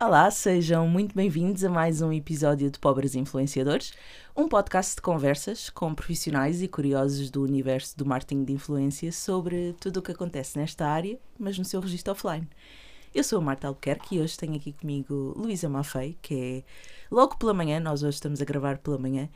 Olá, sejam muito bem-vindos a mais um episódio de Pobres Influenciadores, um podcast de conversas com profissionais e curiosos do universo do marketing de influência sobre tudo o que acontece nesta área, mas no seu registro offline. Eu sou a Marta Albuquerque e hoje tenho aqui comigo Luísa Maffei, que é logo pela manhã, nós hoje estamos a gravar pela manhã,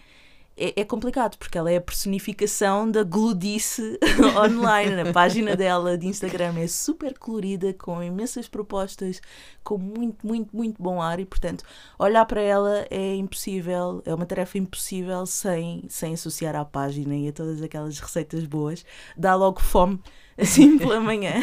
é, é, complicado porque ela é a personificação da gludice online. A página dela de Instagram é super colorida, com imensas propostas, com muito, muito, muito bom ar e, portanto, olhar para ela é impossível, é uma tarefa impossível sem, sem associar à página e a todas aquelas receitas boas. Dá logo fome assim pela manhã.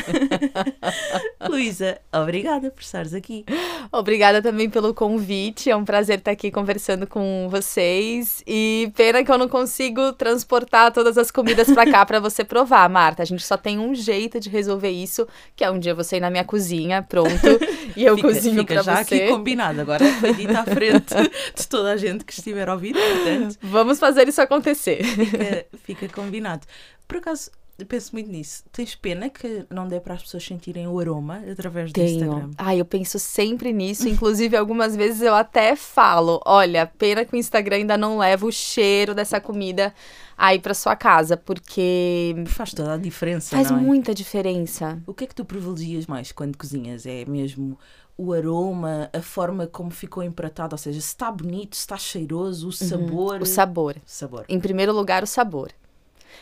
Luísa, obrigada por estares aqui. Obrigada também pelo convite. É um prazer estar aqui conversando com vocês. E pena que eu não consigo transportar todas as comidas para cá para você provar, Marta. A gente só tem um jeito de resolver isso, que é um dia você ir na minha cozinha, pronto, e eu fica, cozinho para você. já aqui combinado. Agora foi dito à frente de toda a gente que estiver ouvir, portanto. Vamos fazer isso acontecer. Fica, fica combinado. Por acaso, penso muito nisso. Tens pena que não dê para as pessoas sentirem o aroma através do Tenho. Instagram? Ah, eu penso sempre nisso. Inclusive, algumas vezes eu até falo: olha, pena que o Instagram ainda não leva o cheiro dessa comida aí para sua casa, porque. Faz toda a diferença. Faz é? muita diferença. O que é que tu privilegias mais quando cozinhas? É mesmo o aroma, a forma como ficou empratado, ou seja, se está bonito, se está cheiroso, o sabor. Uhum. O sabor. Sabor. Em primeiro lugar, o sabor.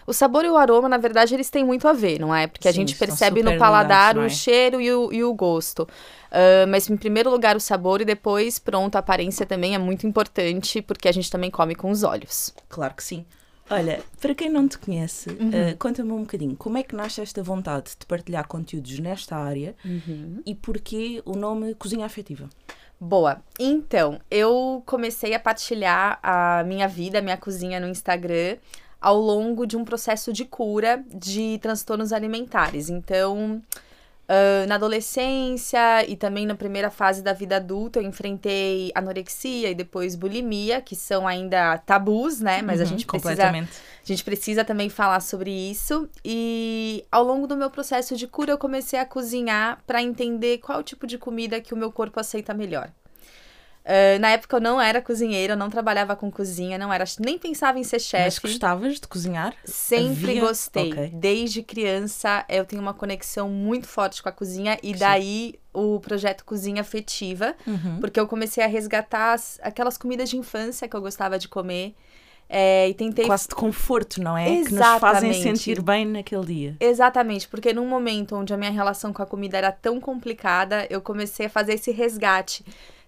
O sabor e o aroma, na verdade, eles têm muito a ver, não é? Porque Sim, a gente percebe no paladar o é? cheiro e o, e o gosto. Uh, mas, em primeiro lugar, o sabor e depois, pronto, a aparência também é muito importante, porque a gente também come com os olhos. Claro que sim. Olha, para quem não te conhece, Uhum. uh, conta-me um bocadinho como é que nasce esta vontade de partilhar conteúdos nesta área Uhum. e porquê o nome Cozinha Afetiva? Boa. Então, eu comecei a partilhar a minha vida, a minha cozinha no Instagram ao longo de um processo de cura de transtornos alimentares. Então, ah, na adolescência e também na primeira fase da vida adulta, eu enfrentei anorexia e depois bulimia, que são ainda tabus, né? Mas a Uhum, gente precisa a gente precisa também falar sobre isso. E ao longo do meu processo de cura, eu comecei a cozinhar para entender qual tipo de comida que o meu corpo aceita melhor. Ah, na época eu não era cozinheira, eu não trabalhava com cozinha, não era, nem pensava em ser Mas chefe. gostavas de cozinhar? Sempre Havia- gostei. Ok. Desde criança eu tenho uma conexão muito forte com a cozinha e Sim. daí o projeto Cozinha Afetiva, Uhum. porque eu comecei a resgatar as- aquelas comidas de infância que eu gostava de comer. é, e tentei Quase de conforto, não é? Que nos fazem Exatamente. sentir bem naquele dia. Exatamente, porque num momento onde a minha relação com a comida era tão complicada, eu comecei a fazer esse resgate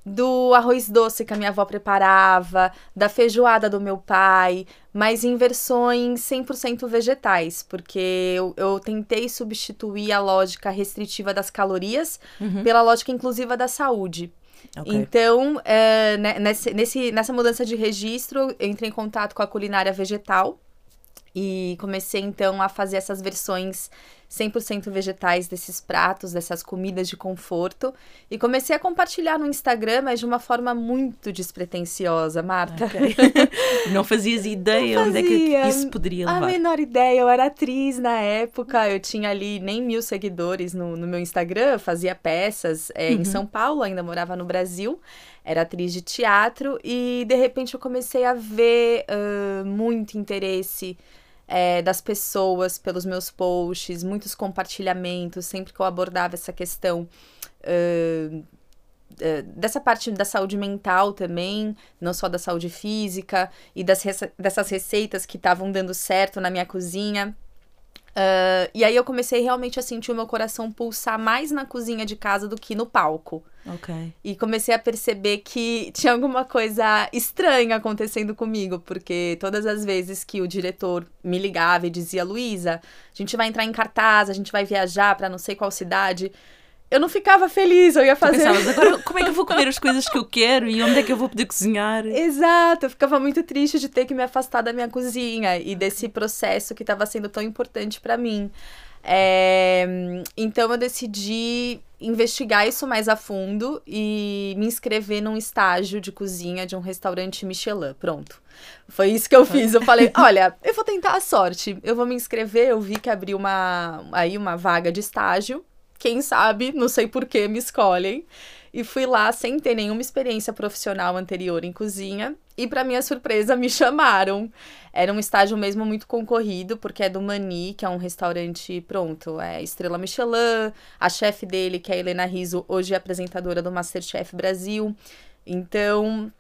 do arroz doce que a minha avó preparava, da feijoada do meu pai, mas em versões 100% vegetais, porque eu, eu tentei substituir a lógica restritiva das calorias Uhum. pela lógica inclusiva da saúde. Ok. Então, é, nesse, nesse- nessa mudança de registro, eu entrei em contato com a culinária vegetal e comecei então a fazer essas versões 100% vegetais desses pratos, dessas comidas de conforto. E comecei a compartilhar no Instagram, mas de uma forma muito despretensiosa, Marta. Ok. não fazias ideia Não onde é que fazia. isso poderia A levar. menor ideia, eu era atriz na época, eu tinha ali nem mil seguidores no, no meu Instagram, fazia peças é, Uhum. em São Paulo, ainda morava no Brasil, era atriz de teatro e de repente eu comecei a ver ah, muito interesse é, das pessoas pelos meus posts, muitos compartilhamentos, sempre que eu abordava essa questão. eh, dessa parte da saúde mental também, não só da saúde física, e das rece- dessas receitas que estavam dando certo na minha cozinha. Ah, e aí eu comecei realmente a sentir o meu coração pulsar mais na cozinha de casa do que no palco. Ok. E comecei a perceber que tinha alguma coisa estranha acontecendo comigo, porque todas as vezes que o diretor me ligava e dizia: Luísa, a gente vai entrar em cartaz, a gente vai viajar para não sei qual cidade. Eu não ficava feliz, eu ia Tu fazer. pensavas, agora como é que eu vou comer as coisas que eu quero e onde é que eu vou poder cozinhar? Exato, eu ficava muito triste de ter que me afastar da minha cozinha e desse processo que estava sendo tão importante para mim. É, então eu decidi investigar isso mais a fundo e me inscrever num estágio de cozinha de um restaurante Michelin. Pronto. Foi isso que eu fiz. Eu falei, olha, eu vou tentar a sorte. Eu vou me inscrever. Eu vi que abriu uma aí uma vaga de estágio. Quem sabe, não sei por que me escolhem. e fui lá sem ter nenhuma experiência profissional anterior em cozinha. E para minha surpresa, me chamaram. Era um estágio mesmo muito concorrido, porque é do Mani, que é um restaurante pronto, é estrela Michelin. A chefe dele, que é a Helena Riso, hoje é apresentadora do Masterchef Brasil. Então,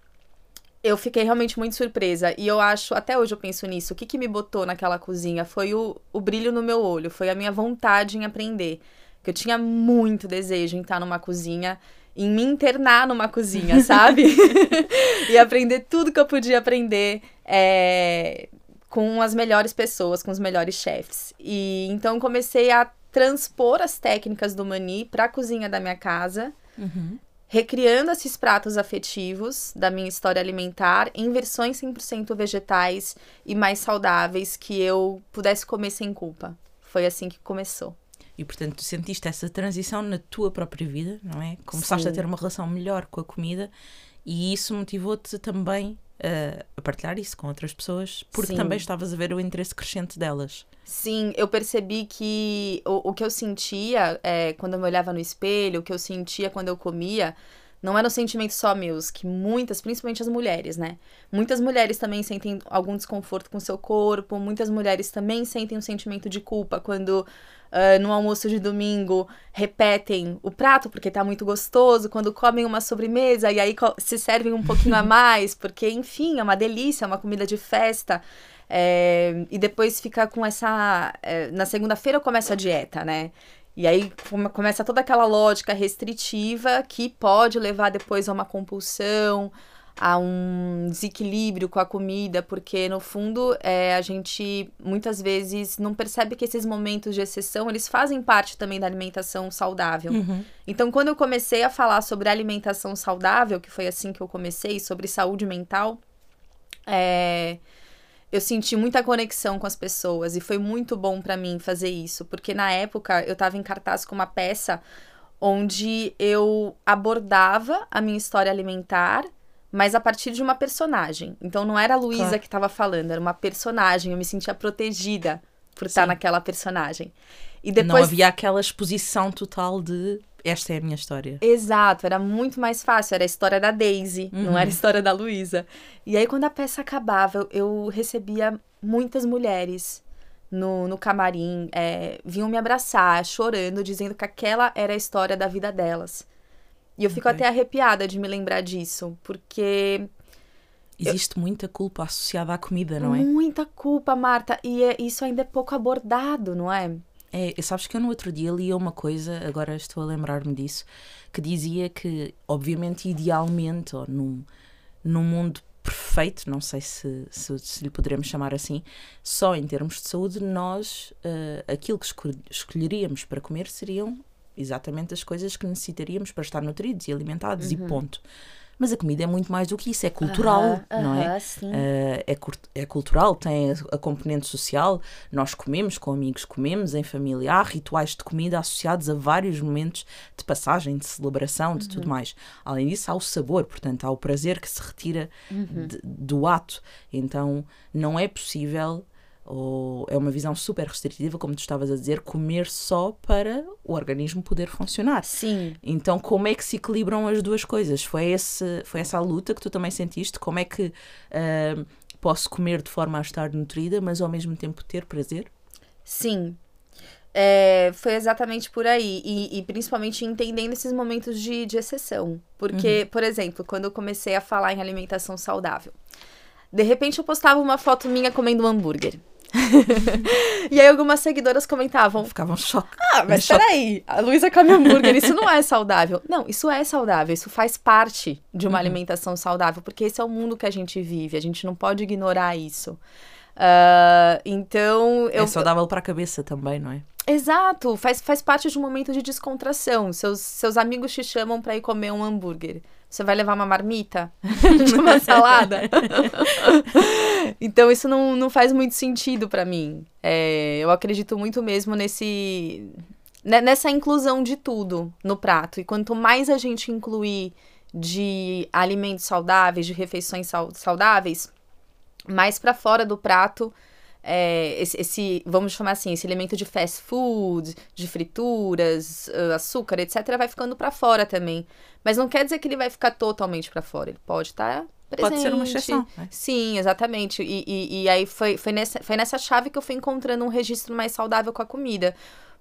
eu fiquei realmente muito surpresa. E eu acho, até hoje eu penso nisso, o que, que me botou naquela cozinha foi o, o brilho no meu olho, foi a minha vontade em aprender. Que eu tinha muito desejo em estar numa cozinha em me internar numa cozinha, sabe? e aprender tudo que eu podia aprender é, com as melhores pessoas, com os melhores chefs. E então comecei a transpor as técnicas do Mani para a cozinha da minha casa. Uhum. Recriando esses pratos afetivos da minha história alimentar em versões 100% vegetais e mais saudáveis que eu pudesse comer sem culpa. Foi assim que começou. E portanto, tu sentiste essa transição na tua própria vida, não é? Começaste Sim. a ter uma relação melhor com a comida e isso motivou-te também uh, a partilhar isso com outras pessoas, porque Sim. também estavas a ver o interesse crescente delas. Sim, eu percebi que o, o que eu sentia é, quando eu me olhava no espelho, o que eu sentia quando eu comia, não eram sentimentos só meus, que muitas, principalmente as mulheres, né? Muitas mulheres também sentem algum desconforto com seu corpo, muitas mulheres também sentem um sentimento de culpa quando uh, no almoço de domingo repetem o prato porque tá muito gostoso, quando comem uma sobremesa e aí se servem um pouquinho a mais, porque, enfim, é uma delícia, é uma comida de festa. É, e depois fica com essa. É, na segunda-feira começa a dieta, né? E aí começa toda aquela lógica restritiva que pode levar depois a uma compulsão, a um desequilíbrio com a comida, porque no fundo é, a gente muitas vezes não percebe que esses momentos de exceção eles fazem parte também da alimentação saudável. Uhum. Então, quando eu comecei a falar sobre alimentação saudável, que foi assim que eu comecei, sobre saúde mental, é, eu senti muita conexão com as pessoas e foi muito bom para mim fazer isso, porque na época eu estava em cartaz com uma peça onde eu abordava a minha história alimentar mas a partir de uma personagem. Então não era a Luísa claro. que estava falando, era uma personagem. Eu me sentia protegida por Sim. estar naquela personagem. E depois não havia aquela exposição total de esta é a minha história. Exato, era muito mais fácil, era a história da Daisy, uhum. não era a história da Luísa. E aí quando a peça acabava, eu, eu recebia muitas mulheres no, no camarim, é, vinham me abraçar, chorando, dizendo que aquela era a história da vida delas. E eu fico okay. até arrepiada de me lembrar disso, porque. Existe eu... muita culpa associada à comida, não é? Muita culpa, Marta. E é, isso ainda é pouco abordado, não é? É, sabes que eu no outro dia li uma coisa, agora estou a lembrar-me disso, que dizia que, obviamente, idealmente, ou num, num mundo perfeito, não sei se, se, se, lhe poderemos chamar assim, só em termos de saúde, nós, uh, aquilo que escolheríamos para comer seriam exatamente as coisas que necessitaríamos para estar nutridos e alimentados uhum. e ponto. Mas a comida é muito mais do que isso, é cultural, não é? Uh, é, é cultural, tem a, a, componente social. Nós comemos com amigos, comemos em família. Há rituais de comida associados a vários momentos de passagem, de celebração, de tudo uhum. mais. Além disso, há o sabor, portanto, há o prazer que se retira uhum. de, do ato. Então, não é possível ou é uma visão super restritiva, como tu estavas a dizer, comer só para o organismo poder funcionar. Sim. Então, como é que se equilibram as duas coisas? Foi, esse, foi essa a luta que tu também sentiste? Como é que uh, posso comer de forma a estar nutrida, mas ao mesmo tempo ter prazer? Sim. É, foi exatamente por aí. E, e, principalmente entendendo esses momentos de, de exceção. Porque, uhum. por exemplo, quando eu comecei a falar em alimentação saudável, de repente eu postava uma foto minha comendo um hambúrguer. e aí algumas seguidoras comentavam. Ficavam chocadas. Ah, mas peraí, a Luísa come hambúrguer, isso não é saudável. Não, isso é saudável, isso faz parte de uma uhum. alimentação saudável, porque esse é o mundo que a gente vive, a gente não pode ignorar isso. Uh, então. Eu... É saudável para a cabeça também, não é? Exato, faz, faz parte de um momento de descontração. Seus, seus amigos te chamam para ir comer um hambúrguer. Você vai levar uma marmita? uma salada? então, isso não, não faz muito sentido para mim. É, eu acredito muito mesmo nesse nessa inclusão de tudo no prato. E quanto mais a gente incluir de alimentos saudáveis, de refeições saudáveis, mais para fora do prato é, esse, esse, vamos chamar assim, esse elemento de fast food, de frituras, uh, açúcar, etc., vai ficando para fora também. Mas não quer dizer que ele vai ficar totalmente para fora. Ele pode estar tá presente. Pode ser uma exceção. Né? Sim, exatamente. E, e, e, aí foi, foi, nessa, foi nessa chave que eu fui encontrando um registro mais saudável com a comida.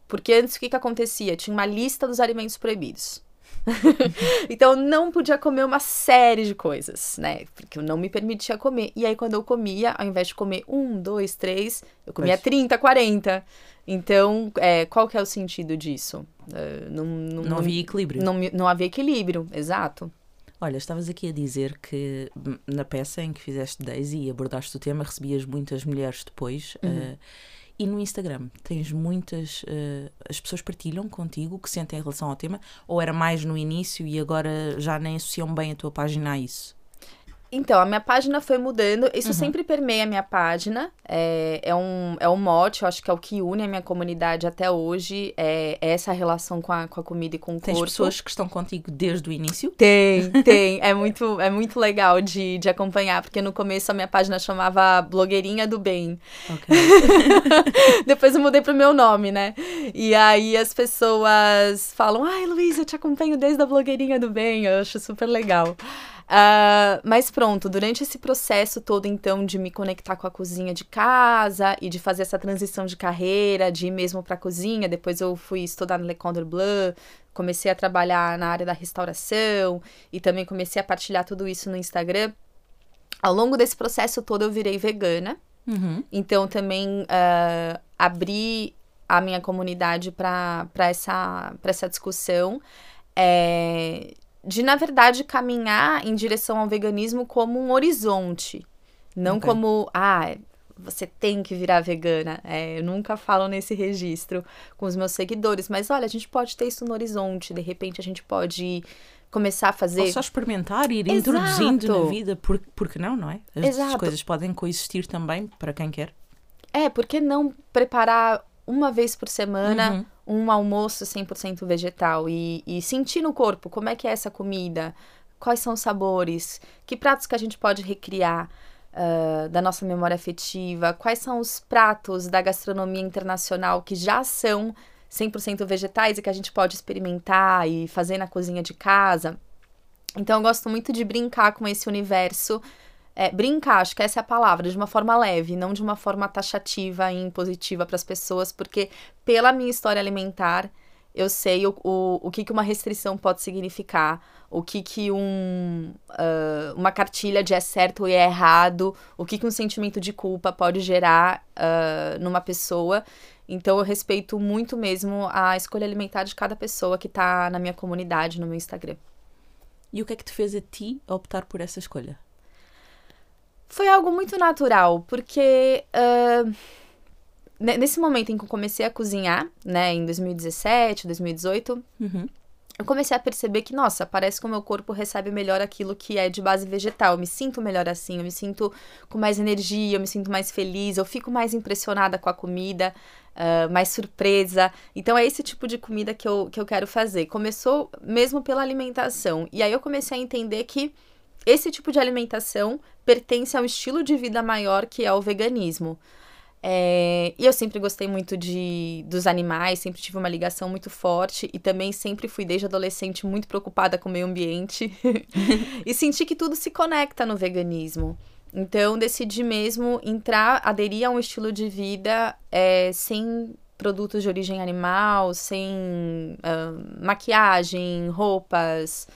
Porque antes o que, que acontecia? Tinha uma lista dos alimentos proibidos. então eu não podia comer uma série de coisas, né? Porque eu não me permitia comer. E aí, quando eu comia, ao invés de comer um, dois, três, eu comia Mas... 30, 40. Então, é, qual que é o sentido disso? Uh, não, não, não, havia equilíbrio. Não, não havia equilíbrio, exato. Olha, estavas aqui a dizer que na peça em que fizeste Daisy e abordaste o tema, recebias muitas mulheres depois. Uhum. Uh, e no Instagram, tens muitas. Uh, as pessoas partilham contigo o que sentem em relação ao tema? Ou era mais no início e agora já nem associam bem a tua página a isso? Então, a minha página foi mudando. Isso uhum. sempre permeia a minha página. É, é, um, é um mote, eu acho que é o que une a minha comunidade até hoje. É, é essa relação com a, com a comida e com o Tens corpo. Tens pessoas que estão contigo desde o início? Tem, tem. é, muito, é muito legal de, de acompanhar, porque no começo a minha página chamava Blogueirinha do Bem. Okay. Depois eu mudei pro meu nome, né? E aí as pessoas falam, ai, Luiz, eu te acompanho desde a Blogueirinha do Bem. Eu acho super legal. Uh, mas pronto, durante esse processo todo, então, de me conectar com a cozinha de casa e de fazer essa transição de carreira, de ir mesmo para a cozinha, depois eu fui estudar no Le Condor Bleu, comecei a trabalhar na área da restauração e também comecei a partilhar tudo isso no Instagram. Ao longo desse processo todo, eu virei vegana. Uhum. Então, também uh, abri a minha comunidade para essa, essa discussão. É, de, na verdade, caminhar em direção ao veganismo como um horizonte. Não okay. como, ah, você tem que virar vegana. É, eu nunca falo nesse registro com os meus seguidores, mas olha, a gente pode ter isso no horizonte, de repente a gente pode começar a fazer. Ou só experimentar, ir Exato. introduzindo na vida, por, porque não, não é? As Exato. coisas podem coexistir também para quem quer. É, porque não preparar uma vez por semana uhum um almoço 100% vegetal e, e sentir no corpo como é que é essa comida, quais são os sabores, que pratos que a gente pode recriar uh, da nossa memória afetiva, quais são os pratos da gastronomia internacional que já são 100% vegetais e que a gente pode experimentar e fazer na cozinha de casa. Então eu gosto muito de brincar com esse universo é, brincar, acho que essa é a palavra, de uma forma leve, não de uma forma taxativa e impositiva para as pessoas, porque pela minha história alimentar, eu sei o, o, o que, que uma restrição pode significar, o que, que um, uh, uma cartilha de é certo e é errado, o que, que um sentimento de culpa pode gerar uh, numa pessoa. Então, eu respeito muito mesmo a escolha alimentar de cada pessoa que está na minha comunidade, no meu Instagram. E o que é que te fez a ti optar por essa escolha? Foi algo muito natural, porque uh, nesse momento em que eu comecei a cozinhar, né, em 2017, 2018, uhum. eu comecei a perceber que, nossa, parece que o meu corpo recebe melhor aquilo que é de base vegetal. Eu me sinto melhor assim, eu me sinto com mais energia, eu me sinto mais feliz, eu fico mais impressionada com a comida. Uh, mais surpresa. Então é esse tipo de comida que eu, que eu quero fazer. Começou mesmo pela alimentação. E aí eu comecei a entender que esse tipo de alimentação pertence a um estilo de vida maior que é o veganismo. É, e eu sempre gostei muito de, dos animais, sempre tive uma ligação muito forte e também sempre fui, desde adolescente, muito preocupada com o meio ambiente e senti que tudo se conecta no veganismo. Então, decidi mesmo entrar, aderir a um estilo de vida é, sem produtos de origem animal, sem uh, maquiagem, roupas,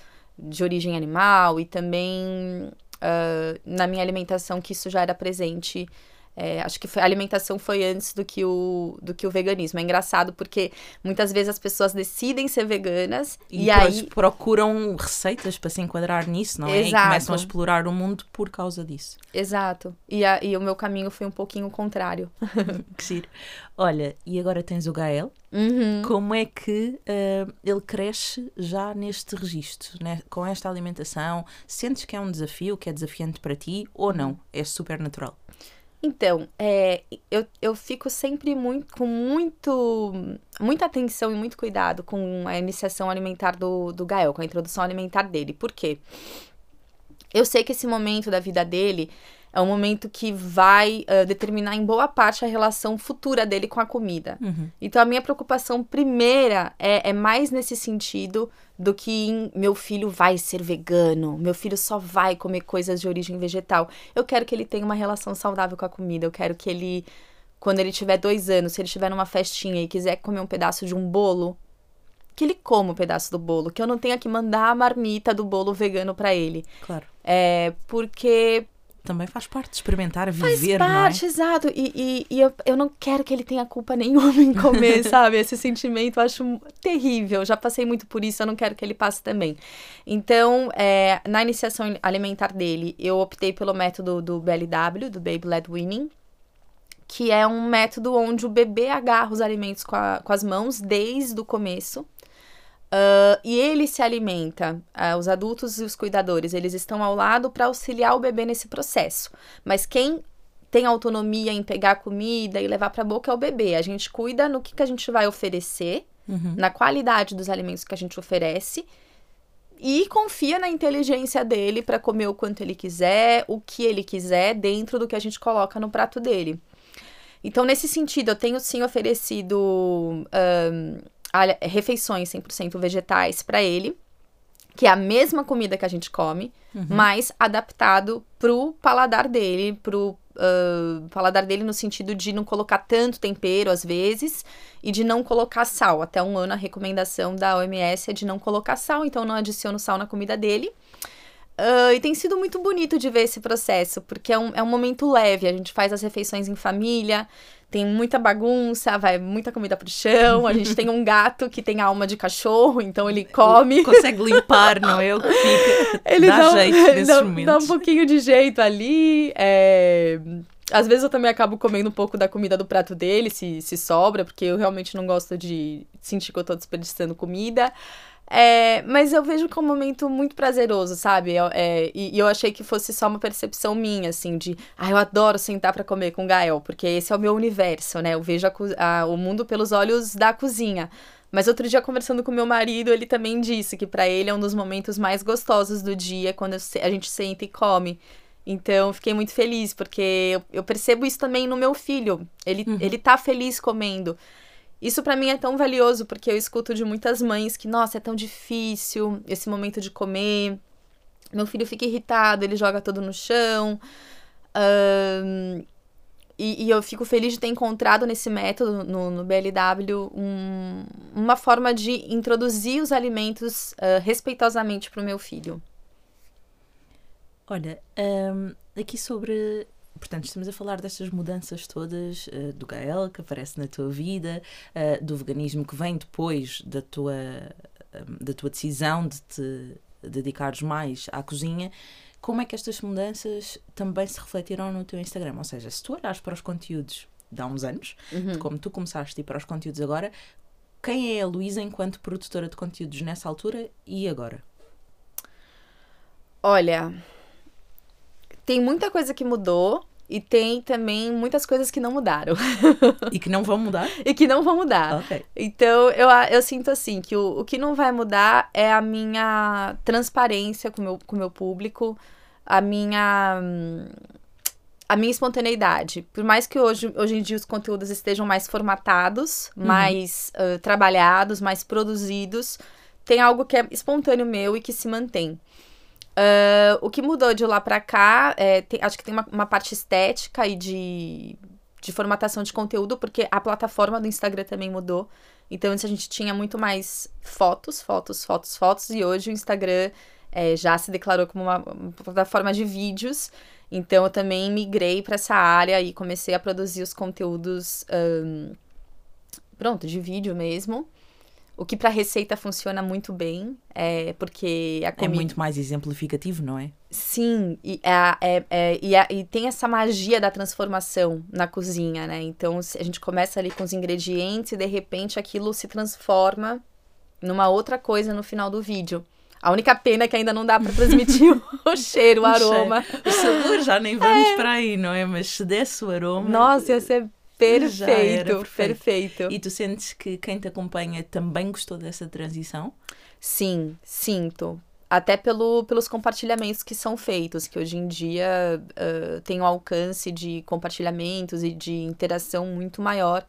de origem animal e também uh, na minha alimentação que isso já era presente. É, acho que foi, a alimentação foi antes do que, o, do que o veganismo. É engraçado porque muitas vezes as pessoas decidem ser veganas e, e aí procuram receitas para se enquadrar nisso, não é? Exato. E começam a explorar o mundo por causa disso. Exato. E, a, e o meu caminho foi um pouquinho o contrário. que giro. Olha, e agora tens o Gael. Uhum. Como é que uh, ele cresce já neste registro, né? com esta alimentação? Sentes que é um desafio, que é desafiante para ti ou não? É super natural? Então, é, eu, eu fico sempre muito, com muito, muita atenção e muito cuidado com a iniciação alimentar do, do Gael, com a introdução alimentar dele. Por quê? Eu sei que esse momento da vida dele É um momento que vai uh, determinar em boa parte a relação futura dele com a comida. Uhum. Então, a minha preocupação primeira é, é mais nesse sentido do que em, meu filho vai ser vegano, meu filho só vai comer coisas de origem vegetal. Eu quero que ele tenha uma relação saudável com a comida. Eu quero que ele, quando ele tiver dois anos, se ele estiver numa festinha e quiser comer um pedaço de um bolo, que ele coma o um pedaço do bolo, que eu não tenha que mandar a marmita do bolo vegano para ele. Claro. É, porque também faz parte de experimentar, viver, faz parte, não é? exato. E, e, e, eu, eu não quero que ele tenha culpa nenhuma em comer, sabe? Esse sentimento eu acho terrível. Já passei muito por isso, eu não quero que ele passe também. Então, é, na iniciação alimentar dele, eu optei pelo método do BLW, do Baby Led Weaning, que é um método onde o bebê agarra os alimentos com, a, com as mãos desde o começo. Uh, e ele se alimenta, uh, os adultos e os cuidadores, eles estão ao lado para auxiliar o bebê nesse processo. Mas quem tem autonomia em pegar comida e levar para a boca é o bebê. A gente cuida no que, que a gente vai oferecer, uhum. na qualidade dos alimentos que a gente oferece e confia na inteligência dele para comer o quanto ele quiser, o que ele quiser, dentro do que a gente coloca no prato dele. Então, nesse sentido, eu tenho sim oferecido um, refeições 100% vegetais para ele, que é a mesma comida que a gente come, uhum. mas adaptado pro paladar dele, pro uh, paladar dele no sentido de não colocar tanto tempero às vezes e de não colocar sal. Até um ano a recomendação da OMS é de não colocar sal, então não adiciono sal na comida dele. Uh, e tem sido muito bonito de ver esse processo, porque é um, é um momento leve. A gente faz as refeições em família, tem muita bagunça, vai muita comida pro chão. A gente tem um gato que tem alma de cachorro, então ele come. Consegue limpar, não? O que fica. Ele dá, dá, jeito nesses dá, momentos. dá um pouquinho de jeito ali. É... Às vezes eu também acabo comendo um pouco da comida do prato dele, se, se sobra, porque eu realmente não gosto de sentir que eu tô desperdiçando comida. É, mas eu vejo como um momento muito prazeroso, sabe? É, e, e, eu achei que fosse só uma percepção minha, assim, de ah, eu adoro sentar para comer com o Gael, porque esse é o meu universo, né? Eu vejo a, a, o mundo pelos olhos da cozinha. Mas outro dia, conversando com meu marido, ele também disse que para ele é um dos momentos mais gostosos do dia quando a gente senta e come. Então, fiquei muito feliz, porque eu, eu percebo isso também no meu filho. Ele, uhum. ele tá feliz comendo. Isso para mim é tão valioso porque eu escuto de muitas mães que, nossa, é tão difícil esse momento de comer. Meu filho fica irritado, ele joga tudo no chão. Um, e, e, eu fico feliz de ter encontrado nesse método, no, no BLW, um, uma forma de introduzir os alimentos uh, respeitosamente para o meu filho. Olha, um, aqui sobre portanto, estamos a falar destas mudanças todas uh, do Gael que aparece na tua vida, uh, do veganismo que vem depois da tua, uh, da tua decisão de te dedicares mais à cozinha. Como é que estas mudanças também se refletiram no teu Instagram? Ou seja, se tu olhares para os conteúdos de há uns anos, uhum. de como tu começaste a ir para os conteúdos agora, quem é a Luísa enquanto produtora de conteúdos nessa altura e agora? Olha, tem muita coisa que mudou, e tem também muitas coisas que não mudaram. e que não vão mudar? e que não vão mudar. Okay. Então, eu, eu sinto assim, que o, o que não vai mudar é a minha transparência com meu, o com meu público, a minha... a minha espontaneidade. Por mais que hoje, hoje em dia os conteúdos estejam mais formatados, uhum. mais uh, trabalhados, mais produzidos, tem algo que é espontâneo meu e que se mantém. Uh, o que mudou de lá pra cá, é, tem, acho que tem uma, uma, parte estética e de, de formatação de conteúdo, porque a plataforma do Instagram também mudou. Então, antes a gente tinha muito mais fotos, fotos, fotos, fotos, e hoje o Instagram é, já se declarou como uma, uma plataforma de vídeos. Então, eu também migrei para essa área e comecei a produzir os conteúdos, um, pronto, de vídeo mesmo. O que para receita funciona muito bem, é porque a comida... É muito mais exemplificativo, não é? Sim, e, é, é, é, e, é, e tem essa magia da transformação na cozinha, né? Então, a gente começa ali com os ingredientes e, de repente, aquilo se transforma numa outra coisa no final do vídeo. A única pena é que ainda não dá para transmitir o cheiro, o, aroma. O sabor já nem vamos é. para aí, não é? Mas se desse o aroma... Nossa, ia ser Perfeito, perfeito. E tu sentes que quem te acompanha também gostou dessa transição? Sim, sinto. até pelo, pelos compartilhamentos que são feitos, que hoje em dia uh, tem um alcance de compartilhamentos e de interação muito maior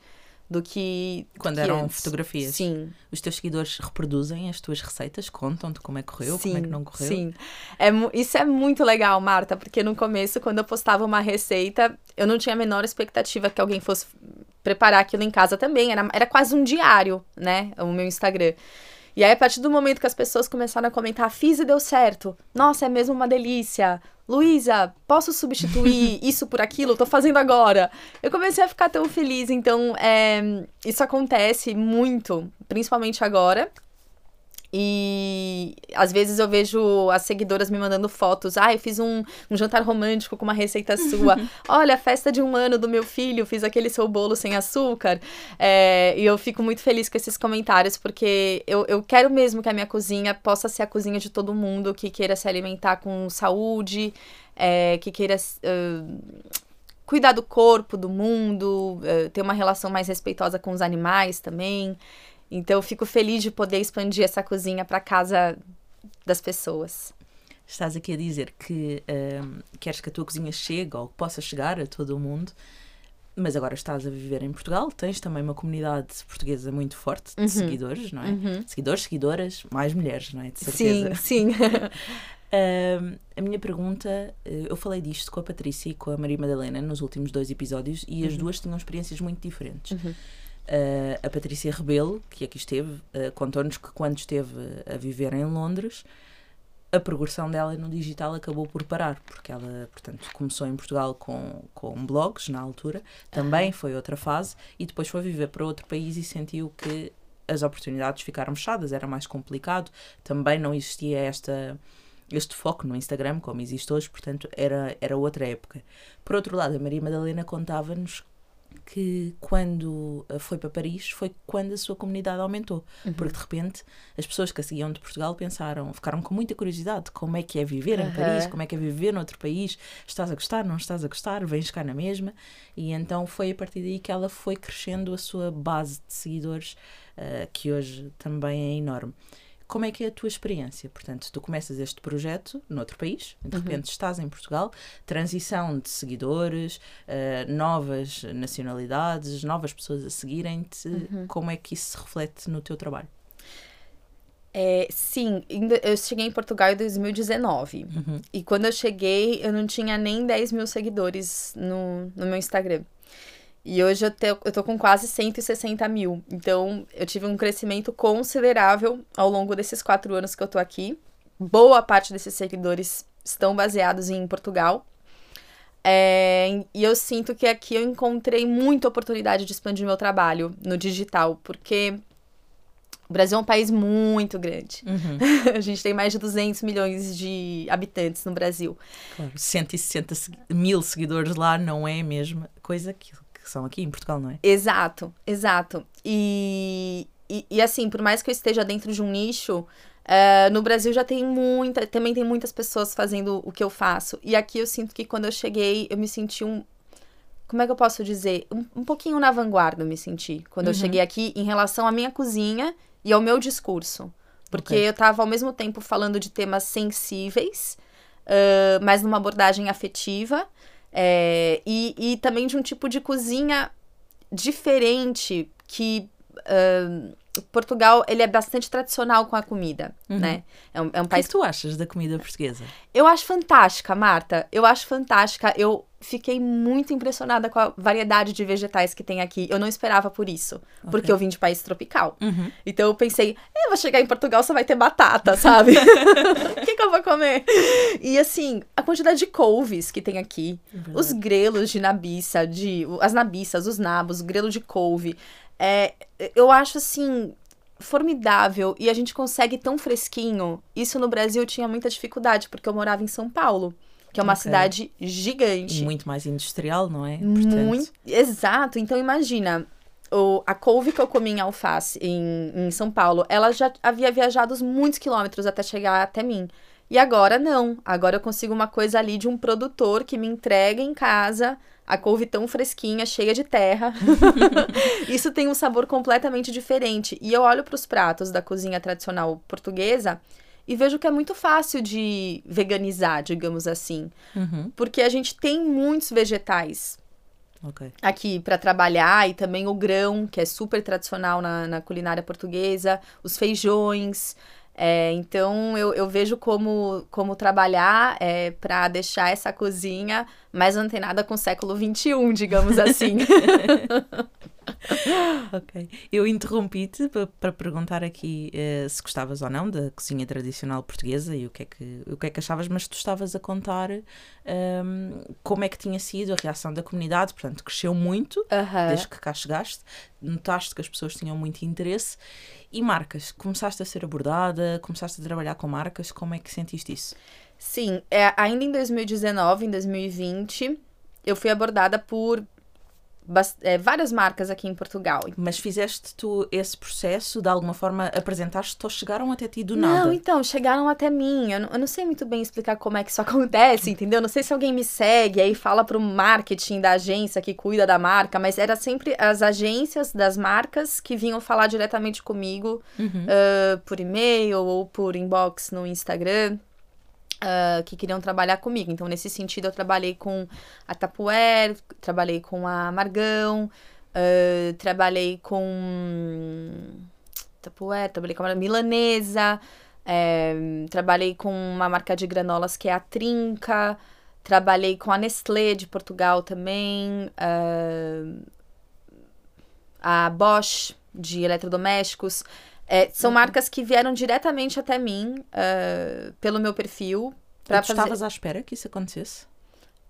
do que. Quando que eram antes. fotografias. Sim. Os teus seguidores reproduzem as tuas receitas, contam-te como é que correu, sim, como é que não correu. Sim. É, isso é muito legal, Marta, porque no começo, quando eu postava uma receita, eu não tinha a menor expectativa que alguém fosse preparar aquilo em casa também. Era, era quase um diário, né? O meu Instagram. E aí, a partir do momento que as pessoas começaram a comentar, fiz e deu certo. Nossa, é mesmo uma delícia. Luísa, posso substituir isso por aquilo? Tô fazendo agora. Eu comecei a ficar tão feliz. Então, é, isso acontece muito, principalmente agora. E às vezes eu vejo as seguidoras me mandando fotos. Ah, eu fiz um, um jantar romântico com uma receita sua. Olha, festa de um ano do meu filho, fiz aquele seu bolo sem açúcar. É, e eu fico muito feliz com esses comentários, porque eu, eu quero mesmo que a minha cozinha possa ser a cozinha de todo mundo que queira se alimentar com saúde, é, que queira. Uh, cuidar do corpo, do mundo, uh, ter uma relação mais respeitosa com os animais também. Então, eu fico feliz de poder expandir essa cozinha para casa das pessoas. Estás aqui a dizer que hum, queres que a tua cozinha chegue ou que possa chegar a todo o mundo, mas agora estás a viver em Portugal, tens também uma comunidade portuguesa muito forte de Uhum. seguidores, não é? Uhum. Seguidores, seguidoras, mais mulheres, não é? De certeza. Sim, sim. Hum, a minha pergunta, eh, eu falei disto com a Patrícia e com a Maria Madalena nos últimos dois episódios e as Uhum. duas tinham experiências muito diferentes. Uh, a Patrícia Rebelo, que aqui esteve, uh, contou-nos que quando esteve a viver em Londres, a progressão dela no digital acabou por parar, porque ela, portanto, começou em Portugal com, com blogs na altura, também foi outra fase, e depois foi viver para outro país e sentiu que as oportunidades ficaram fechadas, era mais complicado, também não existia esta este foco no Instagram como existe hoje, portanto era, era outra época. Por outro lado, a Maria Madalena contava-nos que quando uh, foi para Paris foi quando a sua comunidade aumentou. Uhum. Porque de repente as pessoas que a seguiam de Portugal pensaram, ficaram com muita curiosidade como é que é viver em Aham. Paris, como é que é viver noutro país, estás a gostar, não estás a gostar, vens cá na mesma. E então foi a partir daí que ela foi crescendo a sua base de seguidores, uh, que hoje também é enorme. Como é que é a tua experiência? Portanto, tu começas este projeto noutro país, de repente estás em Portugal, transição de seguidores, uh, novas nacionalidades, novas pessoas a seguirem-te. Como é que isso se reflete no teu trabalho? É, sim, eu cheguei em Portugal em 2019. Uhum. E quando eu cheguei, eu não tinha nem 10 mil seguidores no, no meu Instagram. E hoje eu, te, eu tô com quase 160 mil. Então, eu tive um crescimento considerável ao longo desses quatro anos que eu tô aqui. Boa parte desses seguidores estão baseados em Portugal. É, e eu sinto que aqui eu encontrei muita oportunidade de expandir meu trabalho no digital, porque o Brasil é um país muito grande. Uhum. A gente tem mais de 200 milhões de habitantes no Brasil. Claro. 160 segui- mil seguidores lá não é a mesma coisa que, que são aqui em Portugal, não é? Exato, exato. E, e, e assim, por mais que eu esteja dentro de um nicho, eh, no Brasil já tem muita, também tem muitas pessoas fazendo o que eu faço. E aqui eu sinto que quando eu cheguei, eu me senti um. Como é que eu posso dizer? Um, um pouquinho na vanguarda eu me senti. Quando eu Uhum. cheguei aqui em relação à minha cozinha e ao meu discurso. Porque Ok. eu tava ao mesmo tempo falando de temas sensíveis, ah, mas numa abordagem afetiva. É, e, e também de um tipo de cozinha diferente que ah, Portugal ele é bastante tradicional com a comida, Uhum. né? É um, é um O que é país que tu achas da comida portuguesa? eu acho fantástica, Marta. Eu acho fantástica. Eu fiquei muito impressionada com a variedade de vegetais que tem aqui. Eu não esperava por isso, porque eu vim de país tropical. Uhum. Então eu pensei, eu vou chegar em Portugal, só vai ter batata, sabe? O que, que eu vou comer? E assim, a quantidade de couves que tem aqui, os grelos de nabiça, de, as nabiças, os nabos, o grelo de couve. É, eu acho assim formidável e a gente consegue tão fresquinho. Isso no Brasil tinha muita dificuldade, porque eu morava em São Paulo, que é uma Ok. cidade gigante. E muito mais industrial, não é? Muito. Exato. Então, imagina. O, a couve que eu comi em alface em, em São Paulo, ela já havia viajado muitos quilômetros até chegar até mim. E agora não. Agora eu consigo uma coisa ali de um produtor que me entrega em casa a couve tão fresquinha, cheia de terra. Isso tem um sabor completamente diferente. E eu olho para os pratos da cozinha tradicional portuguesa e vejo que é muito fácil de veganizar, digamos assim. Uhum. Porque a gente tem muitos vegetais Ok. aqui para trabalhar e também o grão, que é super tradicional na, na culinária portuguesa, os feijões. É, então eu, eu vejo como, como trabalhar é, para deixar essa cozinha mais antenada com o século XXI, digamos assim. Ok. Eu interrompi-te pa- para perguntar aqui eh, se gostavas ou não da cozinha tradicional portuguesa e o que é que, o que, é que achavas, mas tu estavas a contar ehm, como é que tinha sido a reação da comunidade, portanto, cresceu muito Aham. desde que cá chegaste, notaste que as pessoas tinham muito interesse e marcas, começaste a ser abordada, começaste a trabalhar com marcas, como é que sentiste isso? Sim, é, ainda em 2019, em 2020, eu fui abordada por é, várias marcas aqui em Portugal. Mas fizeste tu esse processo, de alguma forma apresentaste-te ou chegaram até ti do nada? Não, então, chegaram até mim. Eu não, eu não sei muito bem explicar como é que isso acontece, entendeu? Não sei se alguém me segue aí fala pro marketing da agência que cuida da marca, mas era sempre as agências das marcas que vinham falar diretamente comigo Uhum. ah, por e-mail ou por inbox no Instagram. Ah, que queriam trabalhar comigo. Então, nesse sentido, eu trabalhei com a Tupperware, trabalhei com a Margão, ah, trabalhei com Tupperware, trabalhei com a Milanesa, é, trabalhei com uma marca de granolas que é a Trinca, trabalhei com a Nestlé de Portugal também, ah, a Bosch de eletrodomésticos. É, são marcas que vieram diretamente até mim ah, pelo meu perfil. Tu Pra fazer... estavas à espera que isso acontecesse?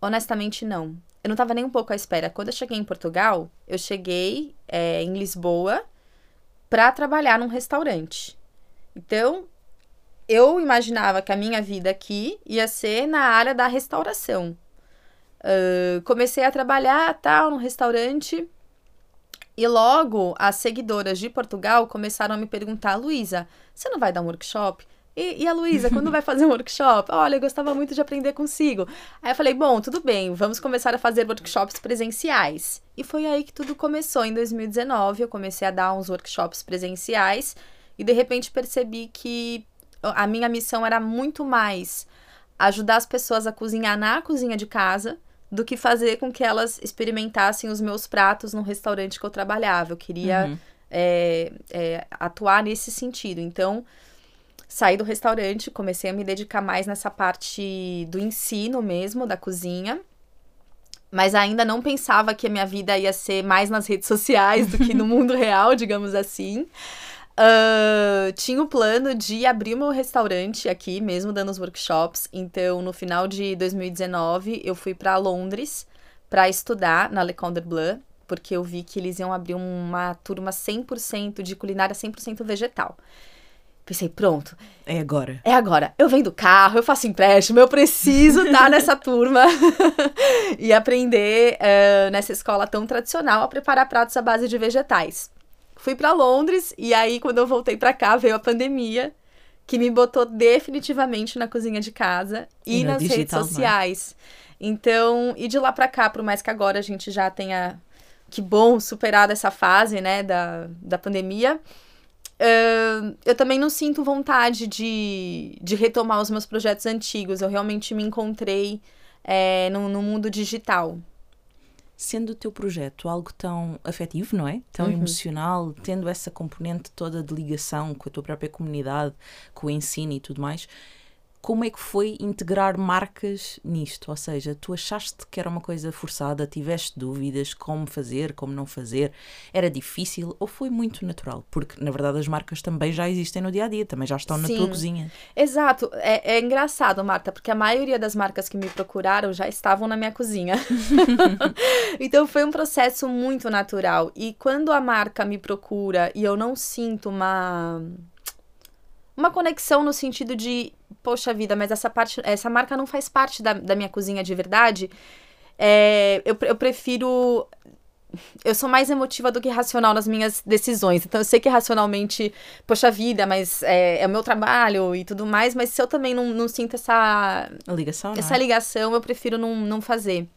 Honestamente, não. Eu não tava nem um pouco à espera. Quando eu cheguei em Portugal, eu cheguei é, em Lisboa pra trabalhar num restaurante. Então, eu imaginava que a minha vida aqui ia ser na área da restauração. Ah, comecei a trabalhar, tal, num restaurante. E logo, as seguidoras de Portugal começaram a me perguntar, Luísa, você não vai dar um workshop? E, e a Luísa, quando vai fazer um workshop? Olha, eu gostava muito de aprender consigo. Aí eu falei, bom, tudo bem, vamos começar a fazer workshops presenciais. E foi aí que tudo começou. Em 2019, eu comecei a dar uns workshops presenciais e de repente percebi que a minha missão era muito mais ajudar as pessoas a cozinhar na cozinha de casa do que fazer com que elas experimentassem os meus pratos no restaurante que eu trabalhava. Eu queria Uhum. é, é, atuar nesse sentido. Então, saí do restaurante, comecei a me dedicar mais nessa parte do ensino mesmo, da cozinha. Mas ainda não pensava que a minha vida ia ser mais nas redes sociais do que no mundo real, digamos assim. Ah, tinha o plano de abrir o meu restaurante aqui, mesmo dando os workshops. Então, no final de 2019, eu fui para Londres para estudar na Le Condé Bleu, porque eu vi que eles iam abrir uma turma 100% de culinária 100% vegetal. Pensei, pronto, É agora. é agora. Eu vendo carro, eu faço empréstimo, eu preciso estar nessa turma e aprender eh, nessa escola tão tradicional a preparar pratos à base de vegetais. Fui para Londres e aí quando eu voltei para cá veio a pandemia que me botou definitivamente na cozinha de casa e, E nas redes digital, não é? sociais. Então, e de lá para cá, por mais que agora a gente já tenha que bom superado essa fase, né, da, da pandemia, Ahn, eu também não sinto vontade de, de retomar os meus projetos antigos. Eu realmente me encontrei é, no, no mundo digital. Sendo o teu projeto algo tão afetivo, não é? Tão Uhum. emocional, tendo essa componente toda de ligação com a tua própria comunidade, com o ensino e tudo mais, como é que foi integrar marcas nisto? Ou seja, tu achaste que era uma coisa forçada, tiveste dúvidas como fazer, como não fazer, era difícil ou foi muito natural? Porque na verdade as marcas também já existem no dia a dia, também já estão na tua cozinha. Exato. É, é engraçado, Marta, porque a maioria das marcas que me procuraram já estavam na minha cozinha. então foi um processo muito natural. E quando a marca me procura e eu não sinto uma. Uma conexão no sentido de, poxa vida, mas essa parte, essa marca não faz parte da, da minha cozinha de verdade. é, eu, eu prefiro eu sou mais emotiva do que racional nas minhas decisões. Então, eu sei que racionalmente, poxa vida, mas é, é o meu trabalho e tudo mais, mas se eu também não, não sinto essa, ligação, não essa ligação, eu prefiro não, não fazer.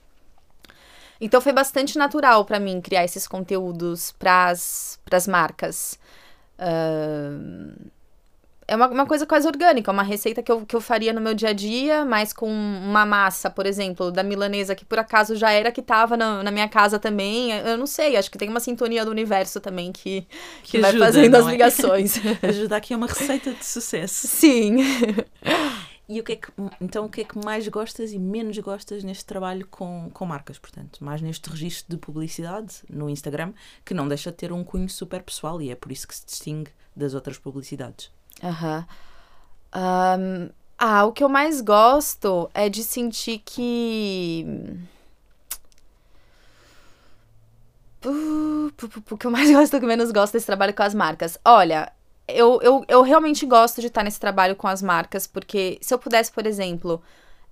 Então, foi bastante natural pra mim criar esses conteúdos pras, pras marcas. Ahn, é uma, uma coisa quase orgânica, uma receita que eu, que eu faria no meu dia a dia, mas com uma massa, por exemplo, da milanesa, que por acaso já era que estava na, na minha casa também. Eu não sei, acho que tem uma sintonia do universo também que, que, que vai ajuda, fazendo as é? ligações. Ajuda aqui é uma receita de sucesso. Sim. E o que é que, então, o que é que mais gostas e menos gostas neste trabalho com, com marcas, portanto? Mais neste registro de publicidade no Instagram, que não deixa de ter um cunho super pessoal e é por isso que se distingue das outras publicidades. Aham. Um, ah, o que eu mais gosto é de sentir que. Uh, o que eu mais gosto, o que menos gosto desse trabalho com as marcas. Olha, eu, eu, eu realmente gosto de estar nesse trabalho com as marcas, porque se eu pudesse, por exemplo,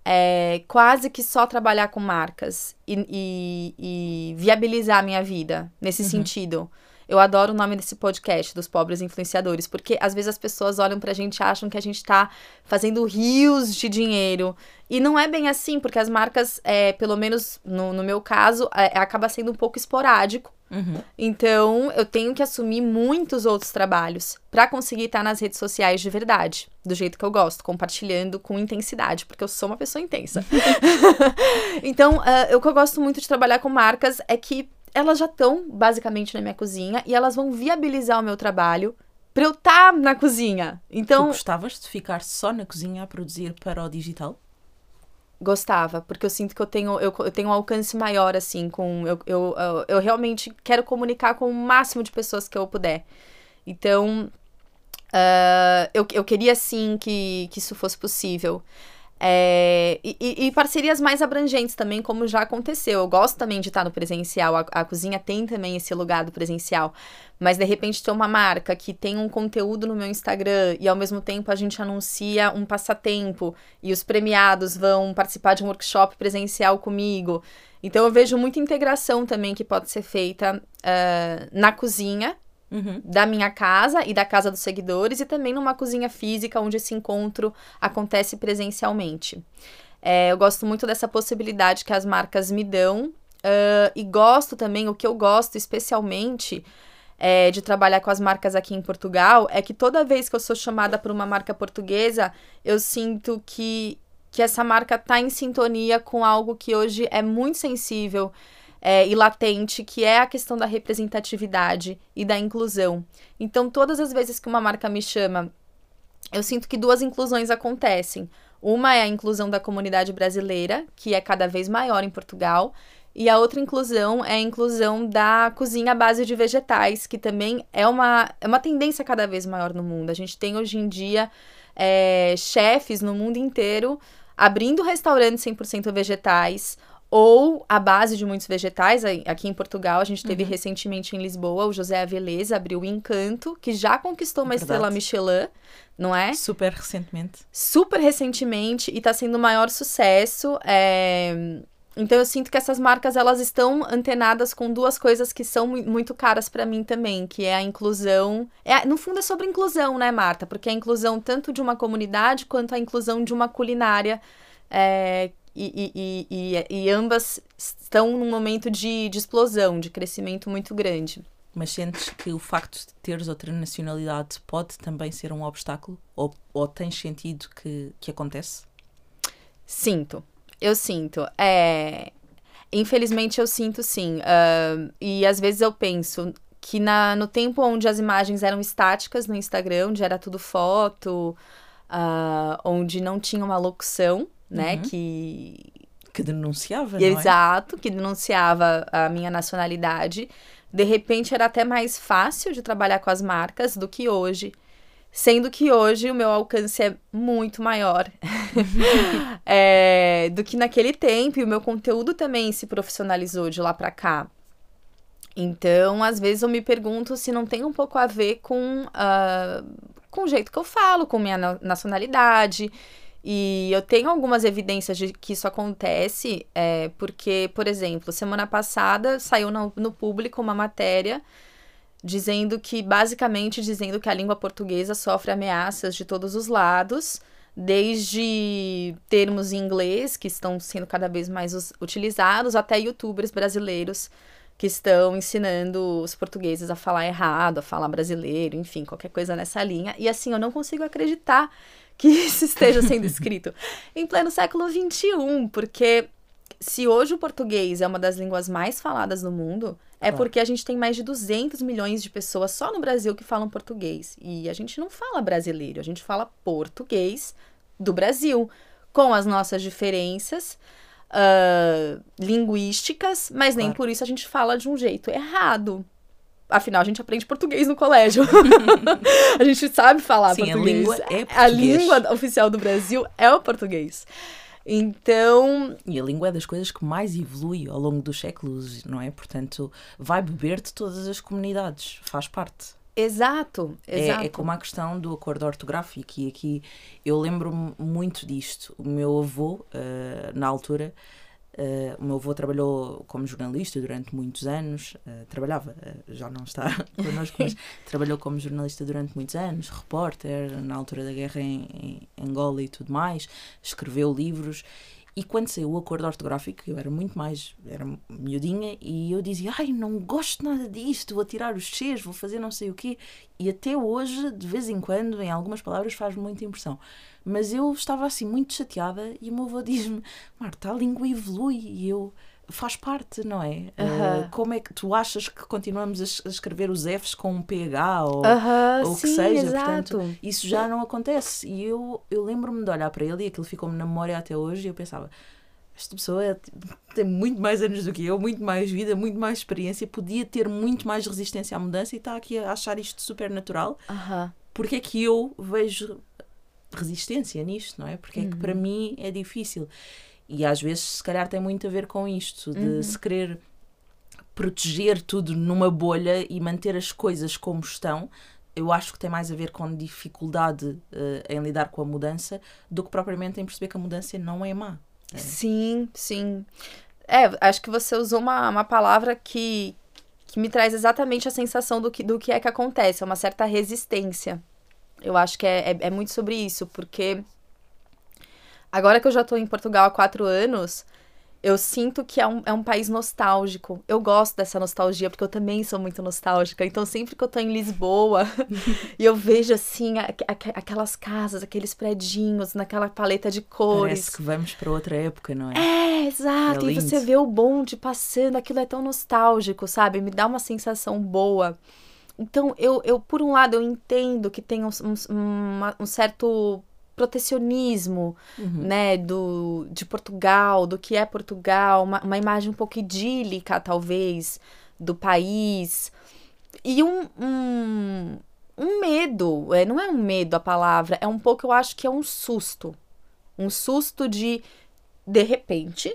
é, quase que só trabalhar com marcas e, e, e viabilizar a minha vida nesse uhum. sentido. Eu adoro o nome desse podcast, dos pobres influenciadores, porque às vezes as pessoas olham pra gente e acham que a gente tá fazendo rios de dinheiro. E não é bem assim, porque as marcas, é, pelo menos no, no meu caso, é, acaba sendo um pouco esporádico. Uhum. Então, eu tenho que assumir muitos outros trabalhos para conseguir estar nas redes sociais de verdade, do jeito que eu gosto, compartilhando com intensidade, porque eu sou uma pessoa intensa. então, uh, o que eu gosto muito de trabalhar com marcas é que elas já estão basicamente na minha cozinha e elas vão viabilizar o meu trabalho para eu estar tá na cozinha. Então, tu gostavas de ficar só na cozinha a produzir para o digital? Gostava, porque eu sinto que eu tenho, eu, eu tenho um alcance maior, assim, com. Eu, eu, eu, eu realmente quero comunicar com o máximo de pessoas que eu puder. Então, uh, eu, eu queria sim que, que isso fosse possível. É, e, e, parcerias mais abrangentes também, como já aconteceu. Eu gosto também de estar no presencial. A, a, cozinha tem também esse lugar do presencial. Mas de repente ter uma marca que tem um conteúdo no meu Instagram e ao mesmo tempo a gente anuncia um passatempo e os premiados vão participar de um workshop presencial comigo. Então eu vejo muita integração também que pode ser feita uh, na cozinha Uhum. da minha casa e da casa dos seguidores, e também numa cozinha física onde esse encontro acontece presencialmente. É, eu gosto muito dessa possibilidade que as marcas me dão, uh, e gosto também, o que eu gosto especialmente é, de trabalhar com as marcas aqui em Portugal, é que toda vez que eu sou chamada por uma marca portuguesa, eu sinto que, que essa marca está em sintonia com algo que hoje é muito sensível é, e latente, que é a questão da representatividade e da inclusão. Então, todas as vezes que uma marca me chama, eu sinto que duas inclusões acontecem. Uma é a inclusão da comunidade brasileira, que é cada vez maior em Portugal, e a outra inclusão é a inclusão da cozinha à base de vegetais, que também é uma, é uma tendência cada vez maior no mundo. A gente tem hoje em dia é, chefes no mundo inteiro abrindo restaurantes 100% vegetais ou a base de muitos vegetais. Aqui em Portugal, a gente teve uhum. recentemente em Lisboa, o José Avelez abriu o Encanto, que já conquistou uma Verdade. estrela Michelin, não é? Super recentemente. Super recentemente, e está sendo o maior sucesso. É... Então eu sinto que essas marcas elas estão antenadas com duas coisas que são muito caras para mim também, que é a inclusão. É, no fundo é sobre inclusão, né, Marta? Porque é a inclusão tanto de uma comunidade quanto a inclusão de uma culinária é, e, e, e, e, ambas estão num momento de, de explosão, de crescimento muito grande. Mas sentes que o facto de teres outra nacionalidade pode também ser um obstáculo? Ou, ou tens sentido que, que acontece? Sinto. Eu sinto. É... Infelizmente eu sinto sim. Uh, e às vezes eu penso que na, no tempo onde as imagens eram estáticas no Instagram, onde era tudo foto, uh, onde não tinha uma locução, né? Uhum. Que. Que denunciava, Exato, é? que denunciava a minha nacionalidade. De repente era até mais fácil de trabalhar com as marcas do que hoje. Sendo que hoje o meu alcance é muito maior é, do que naquele tempo, e o meu conteúdo também se profissionalizou de lá para cá. Então, às vezes eu me pergunto se não tem um pouco a ver com, uh, com o jeito que eu falo, com minha nacionalidade. E eu tenho algumas evidências de que isso acontece, é, porque, por exemplo, semana passada saiu no, no público uma matéria dizendo que, basicamente, dizendo que a língua portuguesa sofre ameaças de todos os lados, desde termos em inglês, que estão sendo cada vez mais utilizados, até youtubers brasileiros que estão ensinando os portugueses a falar errado, a falar brasileiro, enfim, qualquer coisa nessa linha. E assim, eu não consigo acreditar que isso esteja sendo escrito em pleno século XXI, porque se hoje o português é uma das línguas mais faladas no mundo, é claro. porque a gente tem mais de 200 milhões de pessoas só no Brasil que falam português. E a gente não fala brasileiro, a gente fala português do Brasil, com as nossas diferenças uh, linguísticas, mas nem por isso a gente fala de um jeito errado. Afinal, a gente aprende português no colégio. a gente sabe falar Sim, português. A língua é português. A língua oficial do Brasil é o português. Então. E a língua é das coisas que mais evolui ao longo dos séculos, não é? Portanto, vai beber de todas as comunidades, faz parte. Exato, exato. É, é como a questão do acordo ortográfico, e aqui eu lembro-me muito disto. O meu avô, uh, na altura, Uh, o meu avô trabalhou como jornalista durante muitos anos, uh, trabalhava, uh, já não está connosco, mas trabalhou como jornalista durante muitos anos, repórter, na altura da guerra em, em Angola e tudo mais, escreveu livros e quando saiu o acordo ortográfico, eu era muito mais, era miudinha, e eu dizia, ai, não gosto nada disto, vou tirar os Cs, vou fazer não sei o quê. E até hoje, de vez em quando, em algumas palavras, faz muita impressão. Mas eu estava assim muito chateada e o meu avô diz-me, Marta, a língua evolui e eu faz parte, não é? Uh, como é que tu achas que continuamos a, escrever os Fs com um PH ou, ou o que seja? Exato. Portanto, isso já não acontece. E eu, eu lembro-me de olhar para ele e aquilo ficou-me na memória até hoje e eu pensava. Esta pessoa tem muito mais anos do que eu, muito mais vida, muito mais experiência, podia ter muito mais resistência à mudança e está aqui a achar isto super natural. Uhum. Porque é que eu vejo resistência nisto, não é? Porque é que para uhum. mim é difícil. E às vezes, se calhar, tem muito a ver com isto, de uhum. se querer proteger tudo numa bolha e manter as coisas como estão. Eu acho que tem mais a ver com dificuldade uh, em lidar com a mudança do que propriamente em perceber que a mudança não é má. É. Sim, sim. É, acho que você usou uma, uma palavra que, que me traz exatamente a sensação do que, do que é que acontece, é uma certa resistência. Eu acho que é, é, é muito sobre isso, porque Agora que eu já estou em Portugal há quatro anos, eu sinto que é um, é um país nostálgico. Eu gosto dessa nostalgia, porque eu também sou muito nostálgica. Então, sempre que eu tô em Lisboa e eu vejo, assim, a, a, aquelas casas, aqueles predinhos, naquela paleta de cores. Parece que vamos para outra época, não é? É, exato. É e você vê o bonde passando, aquilo é tão nostálgico, sabe? Me dá uma sensação boa. Então, eu, eu por um lado, eu entendo que tem um, um, um certo protecionismo, uhum. né, do, de Portugal, do que é Portugal, uma, uma imagem um pouco idílica, talvez, do país. E um, um, um medo, é, não é um medo a palavra, é um pouco, eu acho que é um susto. Um susto de, de repente,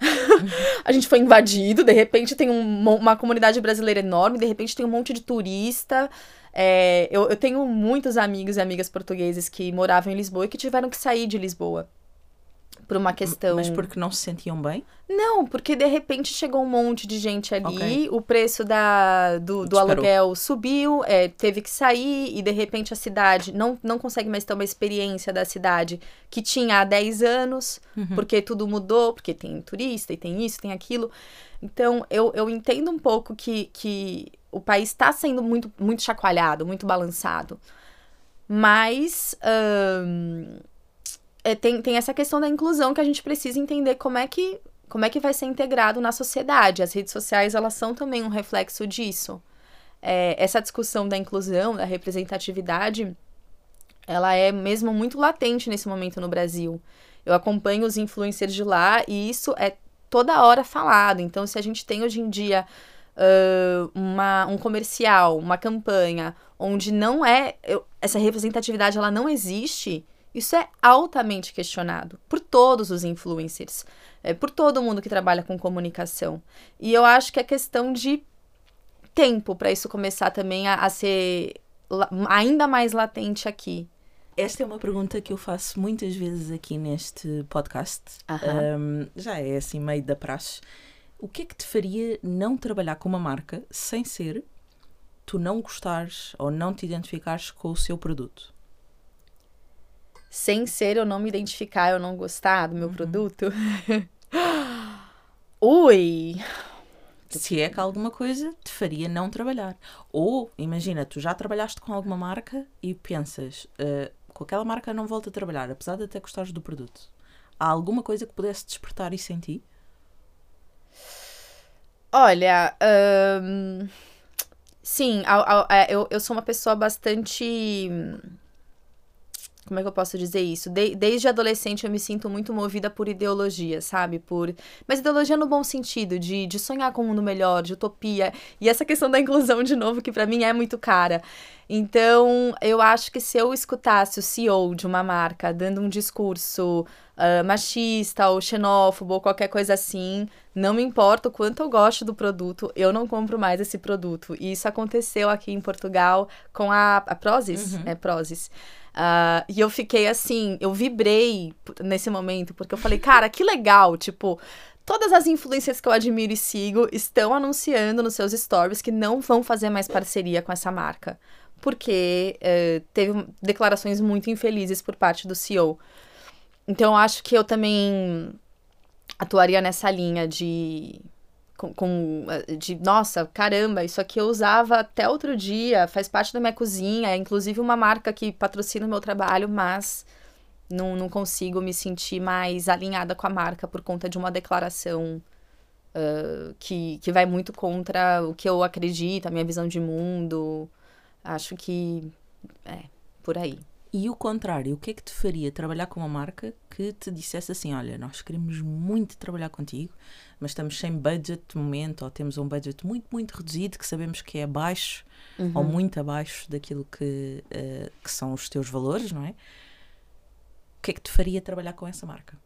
a gente foi invadido, de repente tem um, uma comunidade brasileira enorme, de repente tem um monte de turista, é, eu, eu tenho muitos amigos e amigas portugueses que moravam em Lisboa e que tiveram que sair de Lisboa por uma questão. Mas porque não se sentiam bem? Não, porque de repente chegou um monte de gente ali, okay. o preço da, do, do aluguel subiu, é, teve que sair, e de repente a cidade não, não consegue mais ter uma experiência da cidade que tinha há 10 anos, uhum. porque tudo mudou, porque tem turista e tem isso, tem aquilo. Então, eu, eu entendo um pouco que, que o país está sendo muito, muito chacoalhado, muito balançado. Mas hum, é, tem, tem essa questão da inclusão que a gente precisa entender como é que, como é que vai ser integrado na sociedade. As redes sociais, elas são também um reflexo disso. É, essa discussão da inclusão, da representatividade, ela é mesmo muito latente nesse momento no Brasil. Eu acompanho os influencers de lá e isso é toda hora falado. Então, se a gente tem hoje em dia uh, uma, um comercial, uma campanha, onde não é. Eu, essa representatividade ela não existe, isso é altamente questionado por todos os influencers, é, por todo mundo que trabalha com comunicação. E eu acho que é questão de tempo para isso começar também a, a ser ainda mais latente aqui. Esta é uma pergunta que eu faço muitas vezes aqui neste podcast. Um, já é assim meio da praxe o que é que te faria não trabalhar com uma marca sem ser tu não gostares ou não te identificares com o seu produto? Sem ser eu não me identificar, eu não gostar do meu uhum. produto? Ui! Se é que alguma coisa te faria não trabalhar. Ou, imagina, tu já trabalhaste com alguma marca e pensas, uh, com aquela marca não volto a trabalhar, apesar de até gostares do produto. Há alguma coisa que pudesse despertar isso em ti? Olha, hum, sim, é, eu, eu sou uma pessoa bastante como é que eu posso dizer isso? De, desde adolescente eu me sinto muito movida por ideologia, sabe? Por mas ideologia no bom sentido, de, de sonhar com um mundo melhor, de utopia. E essa questão da inclusão, de novo, que para mim é muito cara. Então, eu acho que se eu escutasse o CEO de uma marca dando um discurso uh, machista ou xenófobo ou qualquer coisa assim, não me importa o quanto eu gosto do produto, eu não compro mais esse produto. E isso aconteceu aqui em Portugal com a, a Prozis, uhum. é Prozis. Uh, e eu fiquei assim, eu vibrei nesse momento, porque eu falei, cara, que legal, tipo, todas as influências que eu admiro e sigo estão anunciando nos seus stories que não vão fazer mais parceria com essa marca. Porque uh, teve declarações muito infelizes por parte do CEO. Então, eu acho que eu também atuaria nessa linha de com, com, eh, de nossa, caramba, isso aqui eu usava até outro dia, faz parte da minha cozinha, é inclusive uma marca que patrocina o meu trabalho, mas não, não consigo me sentir mais alinhada com a marca por conta de uma declaração uh, que, que vai muito contra o que eu acredito, a minha visão de mundo. Acho que é por aí. E o contrário, o que é que te faria trabalhar com uma marca que te dissesse assim: olha, nós queremos muito trabalhar contigo, mas estamos sem budget de momento, ou temos um budget muito, muito reduzido, que sabemos que é abaixo uhum. ou muito abaixo daquilo que, uh, que são os teus valores, não é? O que é que te faria trabalhar com essa marca?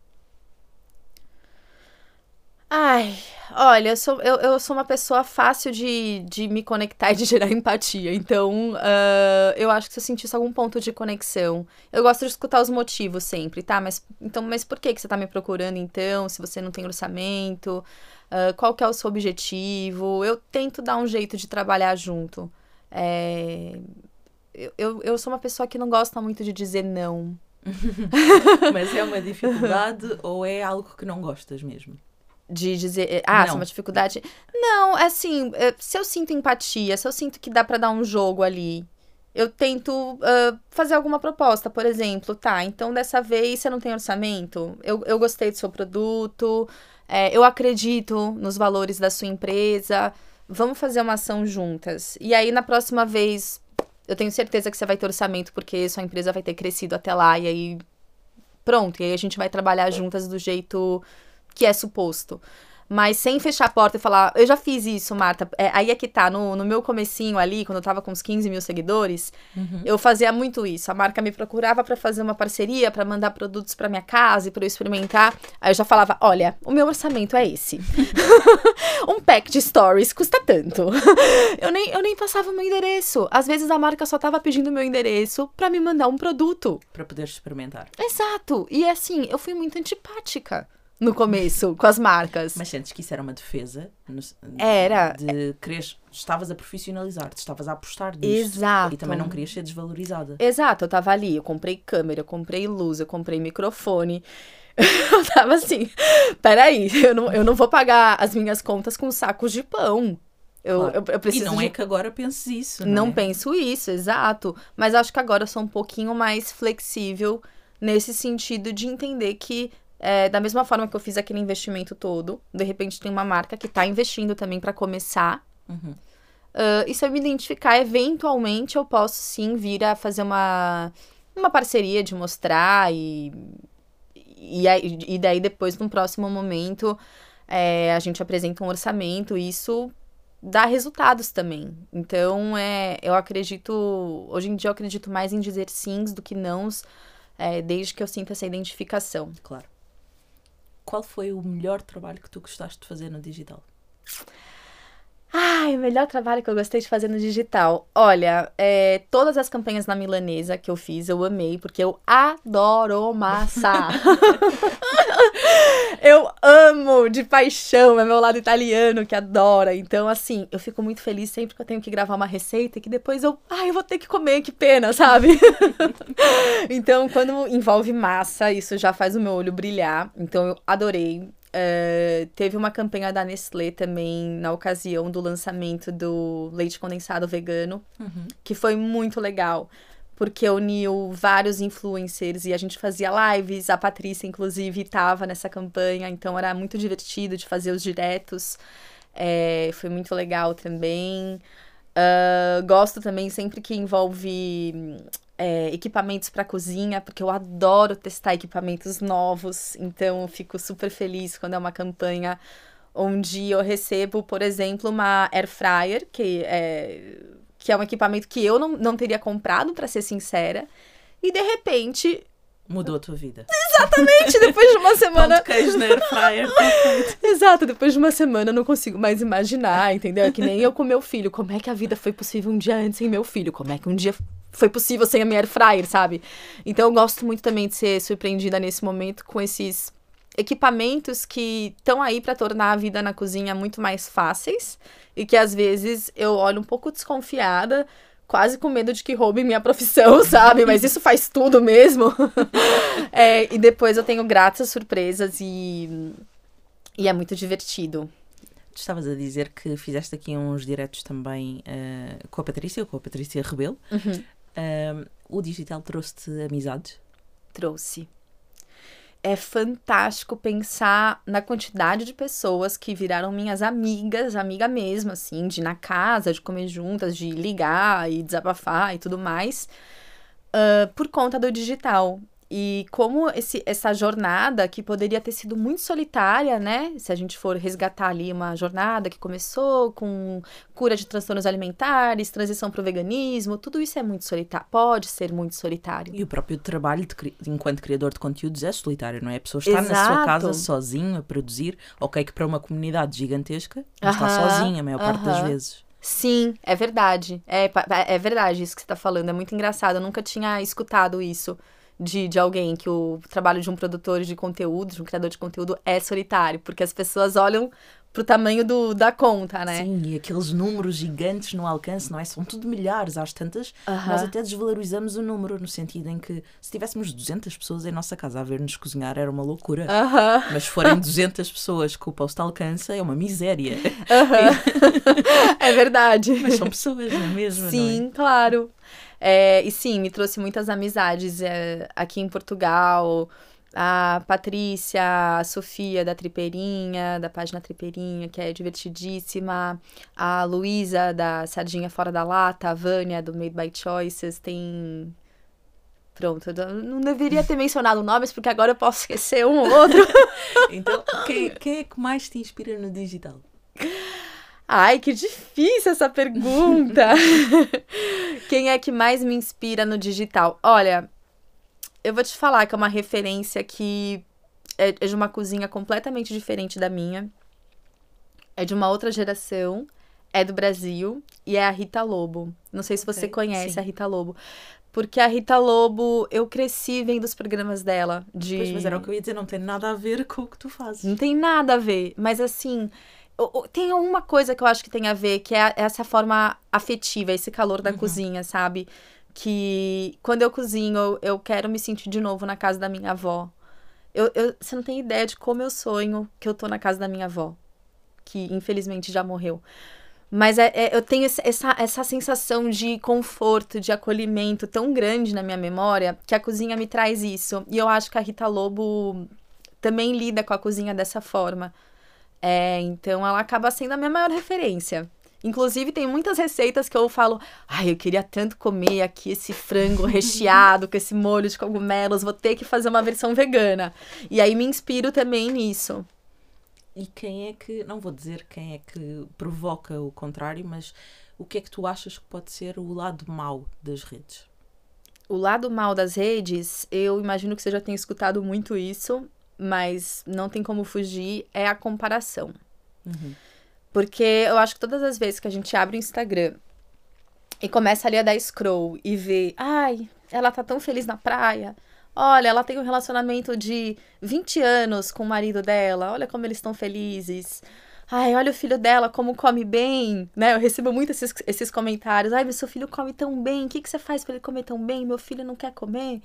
Ai, olha, eu sou, eu, eu sou uma pessoa fácil de, de me conectar e de gerar empatia. Então, uh, eu acho que se eu sentisse algum ponto de conexão. Eu gosto de escutar os motivos sempre, tá? Mas, então, mas por que, que você tá me procurando então? Se você não tem orçamento? Uh, qual que é o seu objetivo? Eu tento dar um jeito de trabalhar junto. É... Eu, eu, eu sou uma pessoa que não gosta muito de dizer não. mas é uma dificuldade ou é algo que não gostas mesmo? De dizer, eh, ah, é uma dificuldade. Não, é assim, eh, se eu sinto empatia, se eu sinto que dá para dar um jogo ali, eu tento uh, fazer alguma proposta, por exemplo, tá, então dessa vez você não tem orçamento, eu, eu gostei do seu produto, é, eu acredito nos valores da sua empresa, vamos fazer uma ação juntas. E aí, na próxima vez, eu tenho certeza que você vai ter orçamento, porque sua empresa vai ter crescido até lá, e aí, pronto, e aí a gente vai trabalhar juntas do jeito que é suposto. Mas sem fechar a porta e falar, eu já fiz isso, Marta. É, aí é que tá, no, no meu comecinho ali, quando eu tava com uns 15 mil seguidores, uhum. eu fazia muito isso. A marca me procurava para fazer uma parceria, para mandar produtos para minha casa e pra eu experimentar. Aí eu já falava, olha, o meu orçamento é esse. um pack de stories custa tanto. eu, nem, eu nem passava o meu endereço. Às vezes a marca só tava pedindo o meu endereço para me mandar um produto. para poder experimentar. Exato. E assim, eu fui muito antipática no começo com as marcas. Mas sentes que isso era uma defesa? No, era. De querer, estavas a profissionalizar-te, estavas a apostar nisto. Exato. E também não querias ser desvalorizada. Exato, eu estava ali, eu comprei câmera, eu comprei luz, eu comprei microfone. eu tava assim, peraí, eu não, eu não vou pagar as minhas contas com sacos de pão. Eu, claro. eu, eu, preciso e não de... é que agora penses isso. Não, não é? penso isso, exato. Mas acho que agora eu sou um pouquinho mais flexível nesse sentido de entender que é, da mesma forma que eu fiz aquele investimento todo, de repente tem uma marca que está investindo também para começar. Uhum. Uh, e se eu me identificar, eventualmente eu posso sim vir a fazer uma, uma parceria de mostrar e, e, e daí depois, num próximo momento, é, a gente apresenta um orçamento e isso dá resultados também. Então, é, eu acredito, hoje em dia eu acredito mais em dizer sims do que nãos, é, desde que eu sinta essa identificação. Claro qual foi o melhor trabalho que tu gostaste de fazer no digital? Ai, o melhor trabalho que eu gostei de fazer no digital. Olha, é, todas as campanhas na milanesa que eu fiz, eu amei, porque eu adoro massa. eu amo de paixão, é meu lado italiano que adora. Então, assim, eu fico muito feliz sempre que eu tenho que gravar uma receita que depois eu, ai, eu vou ter que comer, que pena, sabe? então, quando envolve massa, isso já faz o meu olho brilhar. Então, eu adorei. Uh, teve uma campanha da Nestlé também na ocasião do lançamento do leite condensado vegano, Uhum. que foi muito legal, porque uniu vários influencers e a gente fazia lives. A Patrícia, inclusive, estava nessa campanha, então era muito divertido de fazer os diretos. É, foi muito legal também. Uh, gosto também sempre que envolve é, equipamentos para cozinha, porque eu adoro testar equipamentos novos, então eu fico super feliz quando é uma campanha onde eu recebo, por exemplo, uma air fryer, que é, que é um equipamento que eu não, não teria comprado, para ser sincera, e de repente Mudou a tua vida. Exatamente, depois de uma semana. Queijo na air fryer. Exato, depois de uma semana eu não consigo mais imaginar, entendeu? É que nem eu com meu filho. Como é que a vida foi possível um dia antes sem meu filho? Como é que um dia foi possível sem a minha air fryer, sabe? Então eu gosto muito também de ser surpreendida nesse momento com esses equipamentos que estão aí para tornar a vida na cozinha muito mais fáceis e que às vezes eu olho um pouco desconfiada, quase com medo de que roubem minha profissão, sabe? Mas isso faz tudo mesmo. é, e depois eu tenho gratas surpresas e, e é muito divertido. Tu estavas a dizer que fizeste aqui uns diretos também uh, com a Patrícia, com a Patrícia Rebelo. Uhum. O digital trouxe-te amizades? Trouxe. É fantástico pensar na quantidade de pessoas que viraram minhas amigas, amiga mesmo, assim, de ir na casa, de comer juntas, de ligar e desabafar e tudo mais, uh, por conta do digital. E como esse, essa jornada, que poderia ter sido muito solitária, né? Se a gente for resgatar ali uma jornada que começou com cura de transtornos alimentares, transição para o veganismo, tudo isso é muito solitário, pode ser muito solitário. E o próprio trabalho de, enquanto criador de conteúdos é solitário, não é? A pessoa está Exato. na sua casa sozinho a produzir, ok, que para uma comunidade gigantesca, -huh, está sozinha a maior parte das vezes. Sim, é verdade. É, é verdade isso que você está falando. É muito engraçado. Eu nunca tinha escutado isso de, de alguém, que o trabalho de um produtor de conteúdo, de um criador de conteúdo é solitário, porque as pessoas olham pro tamanho do, da conta, né? Sim, e aqueles números gigantes no alcance, não é? São tudo milhares, às tantas, uh -huh. nós até desvalorizamos o número, no sentido em que se tivéssemos 200 pessoas em nossa casa a ver-nos cozinhar era uma loucura. Uh -huh. Mas se forem 200 pessoas que o post alcança, é uma miséria. Uh -huh. é verdade. Mas são pessoas, não é mesmo? Sim, é? claro. É, e sim, me trouxe muitas amizades é, aqui em Portugal. A Patrícia, a Sofia da Tripeirinha, da página Tripeirinha, que é divertidíssima. A Luísa da Sardinha Fora da Lata, a Vânia do Made by Choices. Tem Pronto, não deveria ter mencionado nomes, porque agora eu posso esquecer um ou outro. então, quem, quem é que mais te inspira no digital? Ai, que difícil essa pergunta. Quem é que mais me inspira no digital? Olha, eu vou te falar que é uma referência que é, de uma cozinha completamente diferente da minha. É de uma outra geração, é do Brasil e é a Rita Lobo. Não sei se você okay, conhece sim. a Rita Lobo. Porque a Rita Lobo, eu cresci vendo os programas dela. De... Pois, mas era o que eu ia dizer, não tem nada a ver com o que tu fazes. Não tem nada a ver. Mas assim, tem uma coisa que eu acho que tem a ver, que é essa forma afetiva, esse calor da uhum. cozinha, sabe? Que quando eu cozinho, eu quero me sentir de novo na casa da minha avó. Eu, eu, você não tem ideia de como eu sonho que eu tô na casa da minha avó, que infelizmente já morreu. Mas é, é, eu tenho essa, essa sensação de conforto, de acolhimento tão grande na minha memória que a cozinha me traz isso. E eu acho que a Rita Lobo também lida com a cozinha dessa forma. É, então ela acaba sendo a minha maior referência. Inclusive, tem muitas receitas que eu falo, ai, eu queria tanto comer aqui esse frango recheado com esse molho de cogumelos, vou ter que fazer uma versão vegana. E aí me inspiro também nisso. E quem é que, não vou dizer quem é que provoca o contrário, mas o que é que tu achas que pode ser o lado mau das redes? O lado mal das redes, eu imagino que você já tenha escutado muito isso, mas não tem como fugir, é a comparação. Uhum. Porque eu acho que todas as vezes que a gente abre o Instagram e começa ali a dar scroll e vê, ai, ela tá tão feliz na praia. Olha, ela tem um relacionamento de 20 anos com o marido dela. Olha como eles estão felizes. Ai, olha o filho dela, como come bem, né? Eu recebo muito esses, esses comentários. Ai, meu seu filho come tão bem. O que, que você faz para ele comer tão bem? Meu filho não quer comer.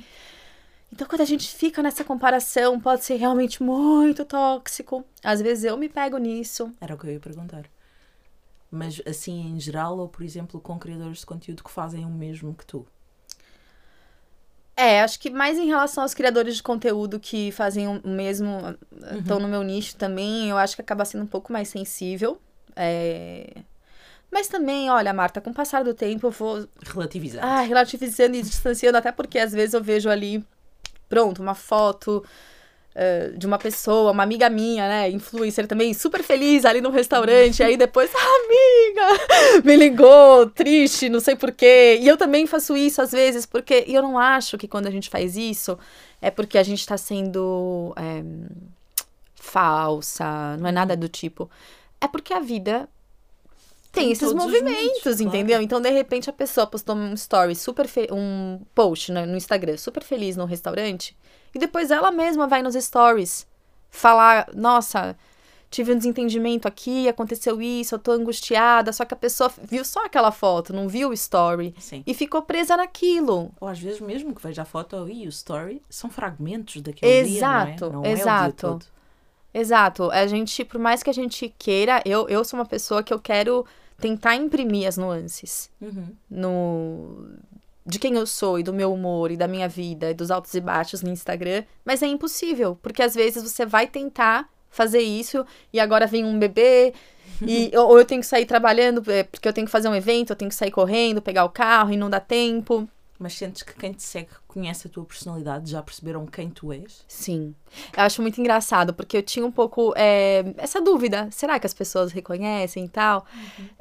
Então, quando a gente fica nessa comparação, pode ser realmente muito tóxico. Às vezes eu me pego nisso. Era o que eu ia perguntar. Mas assim em geral, ou por exemplo, com criadores de conteúdo que fazem o mesmo que tu? É, acho que mais em relação aos criadores de conteúdo que fazem o mesmo, estão no meu nicho também, eu acho que acaba sendo um pouco mais sensível. É... Mas também, olha, Marta, com o passar do tempo eu vou Relativizando. ah, relativizando e distanciando, até porque às vezes eu vejo ali, pronto, uma foto eh, de uma pessoa, uma amiga minha, né, influencer também, super feliz ali no restaurante, aí depois, amiga, me ligou, triste, não sei porquê. E eu também faço isso às vezes, porque e eu não acho que quando a gente faz isso é porque a gente tá sendo eh, falsa, não é nada do tipo. É porque a vida tem Tem esses movimentos, entendeu? claro. Então, de repente, a pessoa postou um story super um post né, no Instagram super feliz no restaurante, e depois ela mesma vai nos stories falar, nossa, tive um desentendimento aqui, aconteceu isso, eu tô angustiada, só que a pessoa viu só aquela foto, não viu o story. Sim. E ficou presa naquilo. Ou às vezes mesmo que veja a foto e o story, são fragmentos daquele dia, Exato, não é? Não é o dia exato. todo. Exato. A gente, por mais que a gente queira, eu, eu sou uma pessoa que eu quero tentar imprimir as nuances. Uhum. no de quem eu sou e do meu humor e da minha vida e dos altos e baixos no Instagram, mas é impossível, porque às vezes você vai tentar fazer isso e agora vem um bebê e ou eu tenho que sair trabalhando é, porque eu tenho que fazer um evento, eu tenho que sair correndo, pegar o carro e não dá tempo. Mas sentes que quem te segue conhece a tua personalidade, já perceberam quem tu és? Sim. Eu acho muito engraçado, porque eu tinha um pouco é, essa dúvida. Será que as pessoas reconhecem e tal?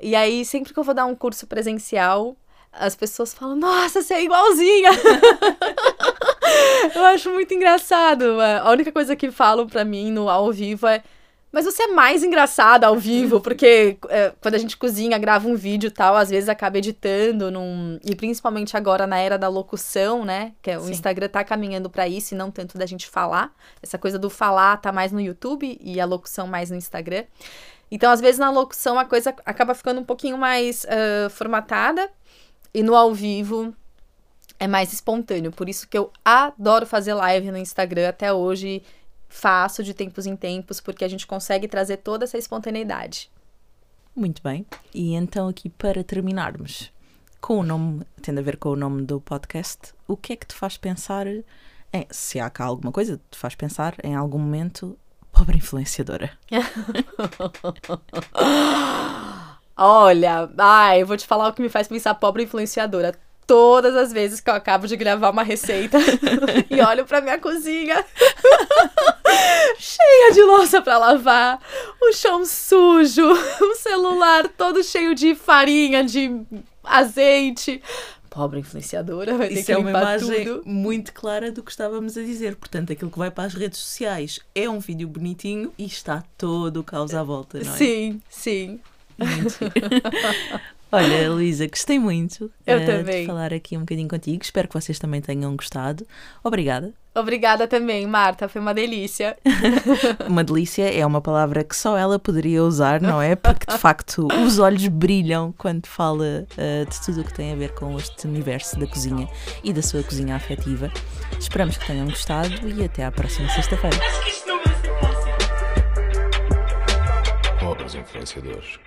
E aí, sempre que eu vou dar um curso presencial, as pessoas falam, nossa, você é igualzinha! eu acho muito engraçado. A única coisa que falam pra mim no ao vivo é. Mas você é mais engraçada ao vivo, porque é, quando a gente cozinha, grava um vídeo e tal, às vezes acaba editando, num... e principalmente agora na era da locução, né? Que é- o Sim. Instagram tá caminhando pra isso e não tanto da gente falar. Essa coisa do falar tá mais no YouTube e a locução mais no Instagram. Então, às vezes, na locução a coisa acaba ficando um pouquinho mais ah, formatada e no ao vivo é mais espontâneo. Por isso que eu adoro fazer live no Instagram até hoje. Faço de tempos em tempos, porque a gente consegue trazer toda essa espontaneidade. Muito bem. E então, aqui para terminarmos, com o nome, tendo a ver com o nome do podcast, o que é que te faz pensar, em, se há cá alguma coisa te faz pensar em algum momento, pobre influenciadora? Olha, ai, eu vou te falar o que me faz pensar pobre influenciadora. Todas as vezes que eu acabo de gravar uma receita e olho pra minha cozinha cheia de louça pra lavar, o chão sujo, o celular todo cheio de farinha, de azeite. Pobre influenciadora, vai ter Isso que é uma imagem tudo. muito clara do que estávamos a dizer. Portanto, aquilo que vai para as redes sociais é um vídeo bonitinho e está todo o caos à volta, não é? Sim, sim. Olha, Luísa, gostei muito Eu eh, também. de falar aqui um bocadinho contigo. Espero que vocês também tenham gostado. Obrigada. Obrigada também, Marta, foi uma delícia. Uma delícia é uma palavra que só ela poderia usar, não é? Porque de facto os olhos brilham quando fala eh, de tudo o que tem a ver com este universo da cozinha e da sua cozinha afetiva. Esperamos que tenham gostado e até à próxima sexta-feira. Pobres influenciadores.